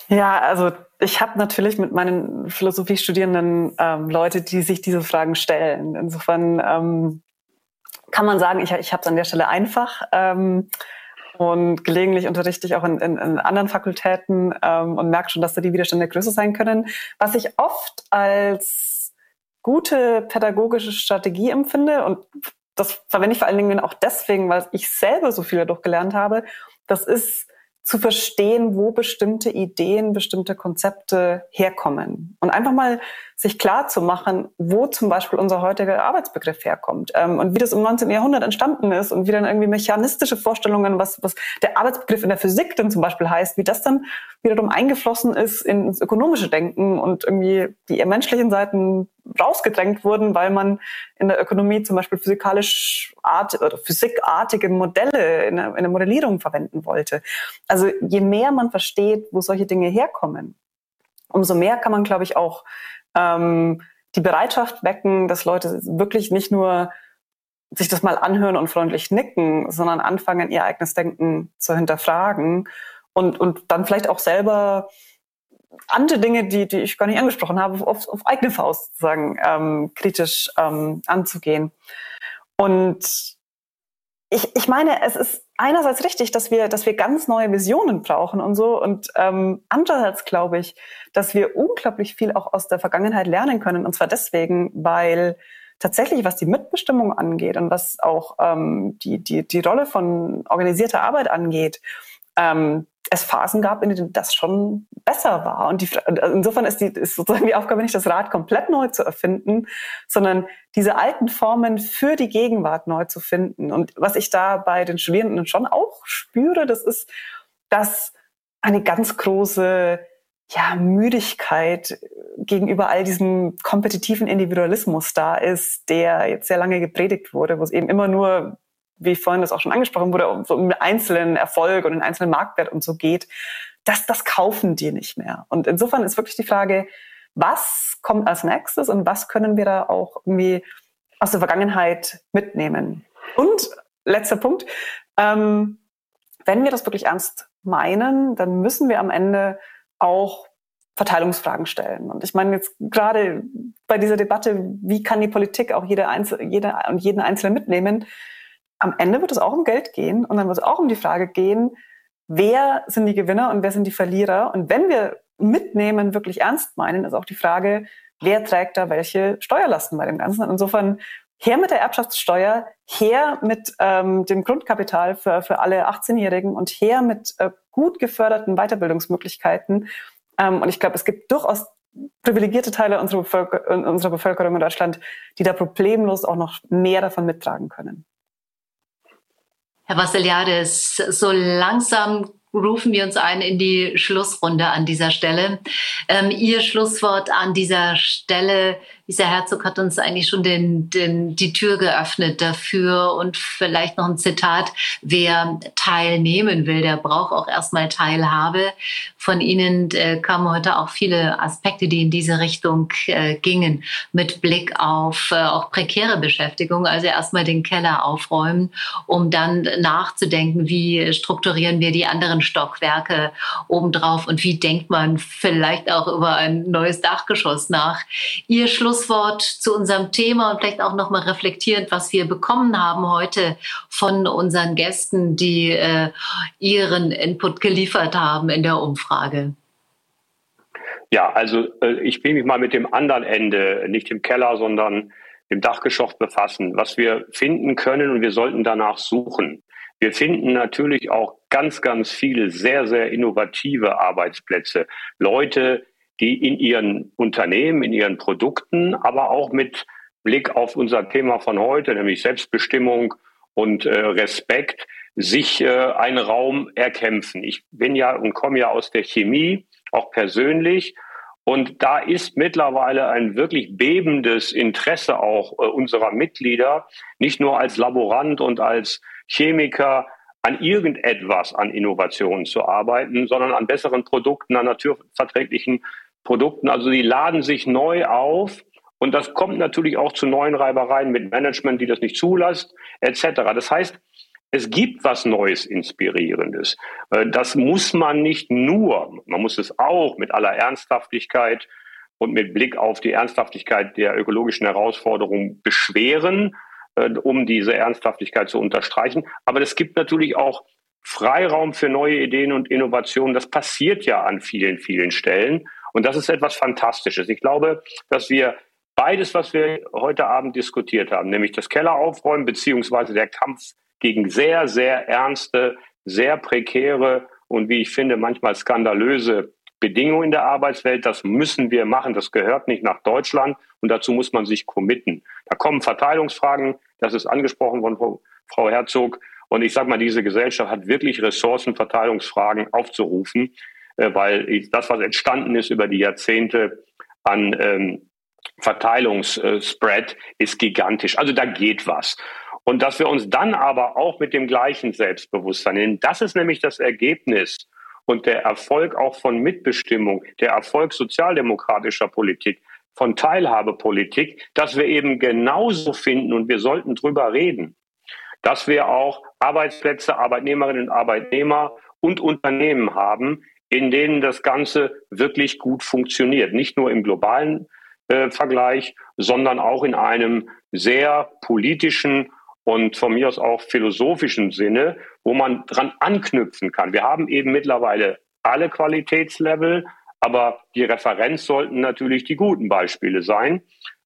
Ja, also ich habe natürlich mit meinen Philosophiestudierenden ähm, Leute, die sich diese Fragen stellen. Insofern ähm, kann man sagen, ich, ich habe es an der Stelle einfach. Ähm, und gelegentlich unterrichte ich auch in, in, in anderen Fakultäten ähm, und merke schon, dass da die Widerstände größer sein können. Was ich oft als gute pädagogische Strategie empfinde und das verwende ich vor allen Dingen auch deswegen, weil ich selber so viel dadurch gelernt habe. Das ist zu verstehen, wo bestimmte Ideen, bestimmte Konzepte herkommen. Und einfach mal sich klar zu machen, wo zum Beispiel unser heutiger Arbeitsbegriff herkommt ähm, und wie das im 19. Jahrhundert entstanden ist und wie dann irgendwie mechanistische Vorstellungen, was, was der Arbeitsbegriff in der Physik dann zum Beispiel heißt, wie das dann wiederum eingeflossen ist ins ökonomische Denken und irgendwie die menschlichen Seiten rausgedrängt wurden, weil man in der Ökonomie zum Beispiel physikalisch art oder physikartige Modelle in der, in der Modellierung verwenden wollte. Also je mehr man versteht, wo solche Dinge herkommen, umso mehr kann man, glaube ich, auch ähm, die Bereitschaft wecken, dass Leute wirklich nicht nur sich das mal anhören und freundlich nicken, sondern anfangen, ihr eigenes Denken zu hinterfragen und, und dann vielleicht auch selber andere Dinge, die, die ich gar nicht angesprochen habe, auf, auf eigene Faust sozusagen ähm, kritisch ähm, anzugehen. Und ich, ich meine, es ist einerseits richtig, dass wir, dass wir ganz neue Visionen brauchen und so. Und ähm, andererseits glaube ich, dass wir unglaublich viel auch aus der Vergangenheit lernen können. Und zwar deswegen, weil tatsächlich, was die Mitbestimmung angeht und was auch ähm, die, die, die Rolle von organisierter Arbeit angeht, ähm, es Phasen gab, in denen das schon besser war. Und die, insofern ist, die, ist sozusagen die Aufgabe nicht, das Rad komplett neu zu erfinden, sondern diese alten Formen für die Gegenwart neu zu finden. Und was ich da bei den Studierenden schon auch spüre, das ist, dass eine ganz große ja, Müdigkeit gegenüber all diesem kompetitiven Individualismus da ist, der jetzt sehr lange gepredigt wurde, wo es eben immer nur wie vorhin das auch schon angesprochen wurde, um, so um einzelnen Erfolg und den einzelnen Marktwert und so geht, das, das kaufen die nicht mehr. Und insofern ist wirklich die Frage, was kommt als nächstes und was können wir da auch irgendwie aus der Vergangenheit mitnehmen? Und letzter Punkt, ähm, wenn wir das wirklich ernst meinen, dann müssen wir am Ende auch Verteilungsfragen stellen. Und ich meine jetzt gerade bei dieser Debatte, wie kann die Politik auch jede, Einzel jede und jeden Einzelnen mitnehmen, am Ende wird es auch um Geld gehen und dann wird es auch um die Frage gehen, wer sind die Gewinner und wer sind die Verlierer. Und wenn wir mitnehmen, wirklich ernst meinen, ist auch die Frage, wer trägt da welche Steuerlasten bei dem Ganzen. Und insofern her mit der Erbschaftssteuer, her mit ähm, dem Grundkapital für, für alle 18-Jährigen und her mit äh, gut geförderten Weiterbildungsmöglichkeiten. Ähm, und ich glaube, es gibt durchaus privilegierte Teile unserer, Bevölker unserer Bevölkerung in Deutschland, die da problemlos auch noch mehr davon mittragen können. Herr Vassiliades, so langsam rufen wir uns ein in die Schlussrunde an dieser Stelle. Ähm, Ihr Schlusswort an dieser Stelle, Dieser Herzog hat uns eigentlich schon den, den, die Tür geöffnet dafür und vielleicht noch ein Zitat, wer teilnehmen will, der braucht auch erstmal Teilhabe. Von Ihnen äh, kamen heute auch viele Aspekte, die in diese Richtung äh, gingen, mit Blick auf äh, auch prekäre Beschäftigung, also erstmal den Keller aufräumen, um dann nachzudenken, wie strukturieren wir die anderen Stockwerke obendrauf und wie denkt man vielleicht auch über ein neues Dachgeschoss nach. Ihr Schlusswort zu unserem Thema und vielleicht auch nochmal reflektierend, was wir bekommen haben heute von unseren Gästen, die äh, ihren Input geliefert haben in der Umfrage. Ja, also äh, ich will mich mal mit dem anderen Ende, nicht im Keller, sondern im Dachgeschoss befassen, was wir finden können und wir sollten danach suchen. Wir finden natürlich auch ganz, ganz viele sehr, sehr innovative Arbeitsplätze. Leute, die in ihren Unternehmen, in ihren Produkten, aber auch mit Blick auf unser Thema von heute, nämlich Selbstbestimmung und äh, Respekt, sich äh, einen Raum erkämpfen. Ich bin ja und komme ja aus der Chemie, auch persönlich. Und da ist mittlerweile ein wirklich bebendes Interesse auch äh, unserer Mitglieder, nicht nur als Laborant und als Chemiker an irgendetwas an Innovationen zu arbeiten, sondern an besseren Produkten, an naturverträglichen Produkten. Also die laden sich neu auf und das kommt natürlich auch zu neuen Reibereien mit Management, die das nicht zulässt, etc. Das heißt, es gibt was Neues, Inspirierendes. Äh, das muss man nicht nur, man muss es auch mit aller Ernsthaftigkeit und mit Blick auf die Ernsthaftigkeit der ökologischen Herausforderungen beschweren, äh, um diese Ernsthaftigkeit zu unterstreichen. Aber es gibt natürlich auch Freiraum für neue Ideen und Innovationen. Das passiert ja an vielen, vielen Stellen. Und das ist etwas Fantastisches. Ich glaube, dass wir beides, was wir heute Abend diskutiert haben, nämlich das Keller aufräumen, beziehungsweise der Kampf gegen sehr, sehr ernste, sehr prekäre und wie ich finde, manchmal skandalöse Bedingungen in der Arbeitswelt. Das müssen wir machen. Das gehört nicht nach Deutschland und dazu muss man sich committen. Da kommen Verteilungsfragen, das ist angesprochen von Frau Herzog. Und ich sage mal, diese Gesellschaft hat wirklich Ressourcenverteilungsfragen aufzurufen, äh, weil das, was entstanden ist über die Jahrzehnte an ähm, Verteilungsspread, ist gigantisch. Also da geht was. Und dass wir uns dann aber auch mit dem gleichen Selbstbewusstsein, denn das ist nämlich das Ergebnis und der Erfolg auch von Mitbestimmung, der Erfolg sozialdemokratischer Politik, von Teilhabepolitik, dass wir eben genauso finden und wir sollten drüber reden, dass wir auch Arbeitsplätze, Arbeitnehmerinnen und Arbeitnehmer und Unternehmen haben, in denen das Ganze wirklich gut funktioniert. Nicht nur im globalen äh, Vergleich, sondern auch in einem sehr politischen und von mir aus auch philosophischen Sinne, wo man dran anknüpfen kann. Wir haben eben mittlerweile alle Qualitätslevel, aber die Referenz sollten natürlich die guten Beispiele sein.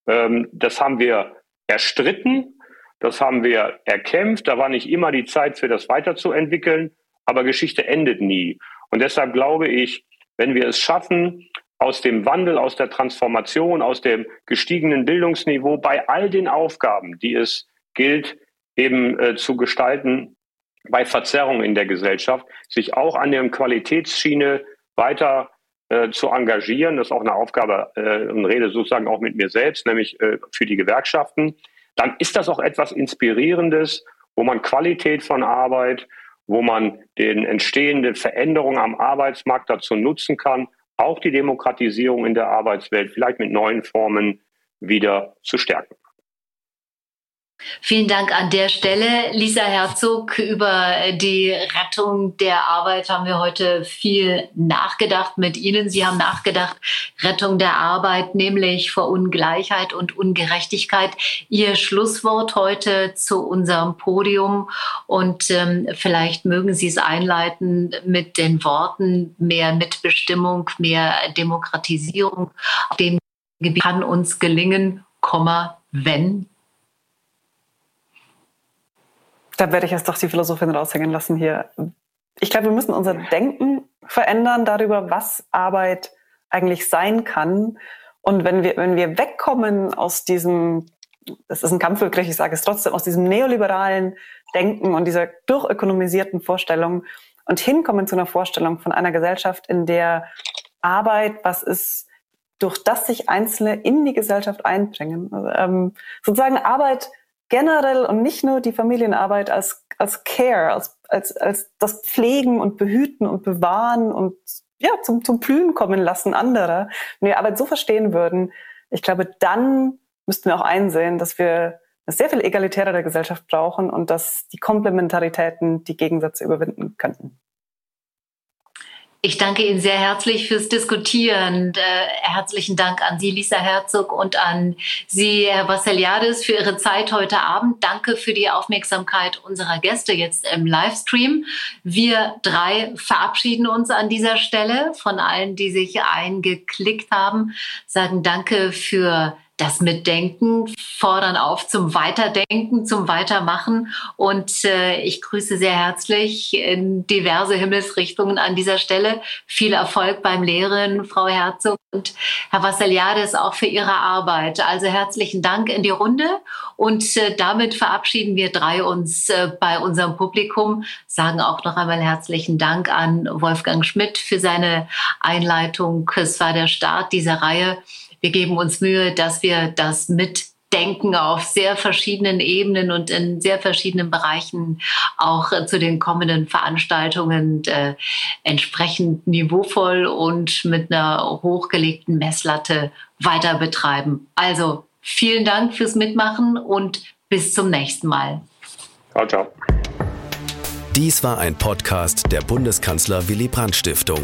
Ähm, das haben wir erstritten, das haben wir erkämpft. Da war nicht immer die Zeit für das weiterzuentwickeln, aber Geschichte endet nie. Und deshalb glaube ich, wenn wir es schaffen, aus dem Wandel, aus der Transformation, aus dem gestiegenen Bildungsniveau bei all den Aufgaben, die es gilt, eben äh, zu gestalten bei Verzerrungen in der Gesellschaft, sich auch an der Qualitätsschiene weiter äh, zu engagieren. Das ist auch eine Aufgabe äh, und Rede sozusagen auch mit mir selbst, nämlich äh, für die Gewerkschaften. Dann ist das auch etwas Inspirierendes, wo man Qualität von Arbeit, wo man den entstehende Veränderungen am Arbeitsmarkt dazu nutzen kann, auch die Demokratisierung in der Arbeitswelt vielleicht mit neuen Formen wieder zu stärken. Vielen Dank an der Stelle. Lisa Herzog, über die Rettung der Arbeit haben wir heute viel nachgedacht mit Ihnen. Sie haben nachgedacht, Rettung der Arbeit, nämlich vor Ungleichheit und Ungerechtigkeit. Ihr Schlusswort heute zu unserem Podium und ähm, vielleicht mögen Sie es einleiten mit den Worten mehr Mitbestimmung, mehr Demokratisierung. Auf dem Gebiet kann uns gelingen, wenn Da werde ich jetzt doch die Philosophin raushängen lassen hier. Ich glaube, wir müssen unser Denken verändern darüber, was Arbeit eigentlich sein kann. Und wenn wir, wenn wir wegkommen aus diesem, das ist ein Kampfbegriff, ich sage es trotzdem, aus diesem neoliberalen Denken und dieser durchökonomisierten Vorstellung und hinkommen zu einer Vorstellung von einer Gesellschaft, in der Arbeit was ist, durch das sich Einzelne in die Gesellschaft einbringen. Also, ähm, sozusagen Arbeit generell und nicht nur die Familienarbeit als, als Care, als, als, als das Pflegen und Behüten und Bewahren und ja, zum, zum Blühen kommen lassen anderer. Wenn wir Arbeit so verstehen würden, ich glaube, dann müssten wir auch einsehen, dass wir eine sehr viel egalitärere Gesellschaft brauchen und dass die Komplementaritäten die Gegensätze überwinden könnten. Ich danke Ihnen sehr herzlich fürs Diskutieren. Äh, herzlichen Dank an Sie, Lisa Herzog, und an Sie, Herr Vassiliadis, für Ihre Zeit heute Abend. Danke für die Aufmerksamkeit unserer Gäste jetzt im Livestream. Wir drei verabschieden uns an dieser Stelle von allen, die sich eingeklickt haben, sagen Danke für das Mitdenken, fordern auf zum Weiterdenken, zum Weitermachen. Und äh, ich grüße sehr herzlich in diverse Himmelsrichtungen an dieser Stelle. Viel Erfolg beim Lehren, Frau Herzog und Herr Vassiliades auch für Ihre Arbeit. Also herzlichen Dank in die Runde. Und äh, damit verabschieden wir drei uns äh, bei unserem Publikum, sagen auch noch einmal herzlichen Dank an Wolfgang Schmidt für seine Einleitung. Es war der Start dieser Reihe wir geben uns Mühe, dass wir das mitdenken auf sehr verschiedenen Ebenen und in sehr verschiedenen Bereichen auch äh, zu den kommenden Veranstaltungen äh, entsprechend niveauvoll und mit einer hochgelegten Messlatte weiter betreiben. Also vielen Dank fürs Mitmachen und bis zum nächsten Mal. Ciao, ciao. Dies war ein Podcast der Bundeskanzler Willy Brandt Stiftung.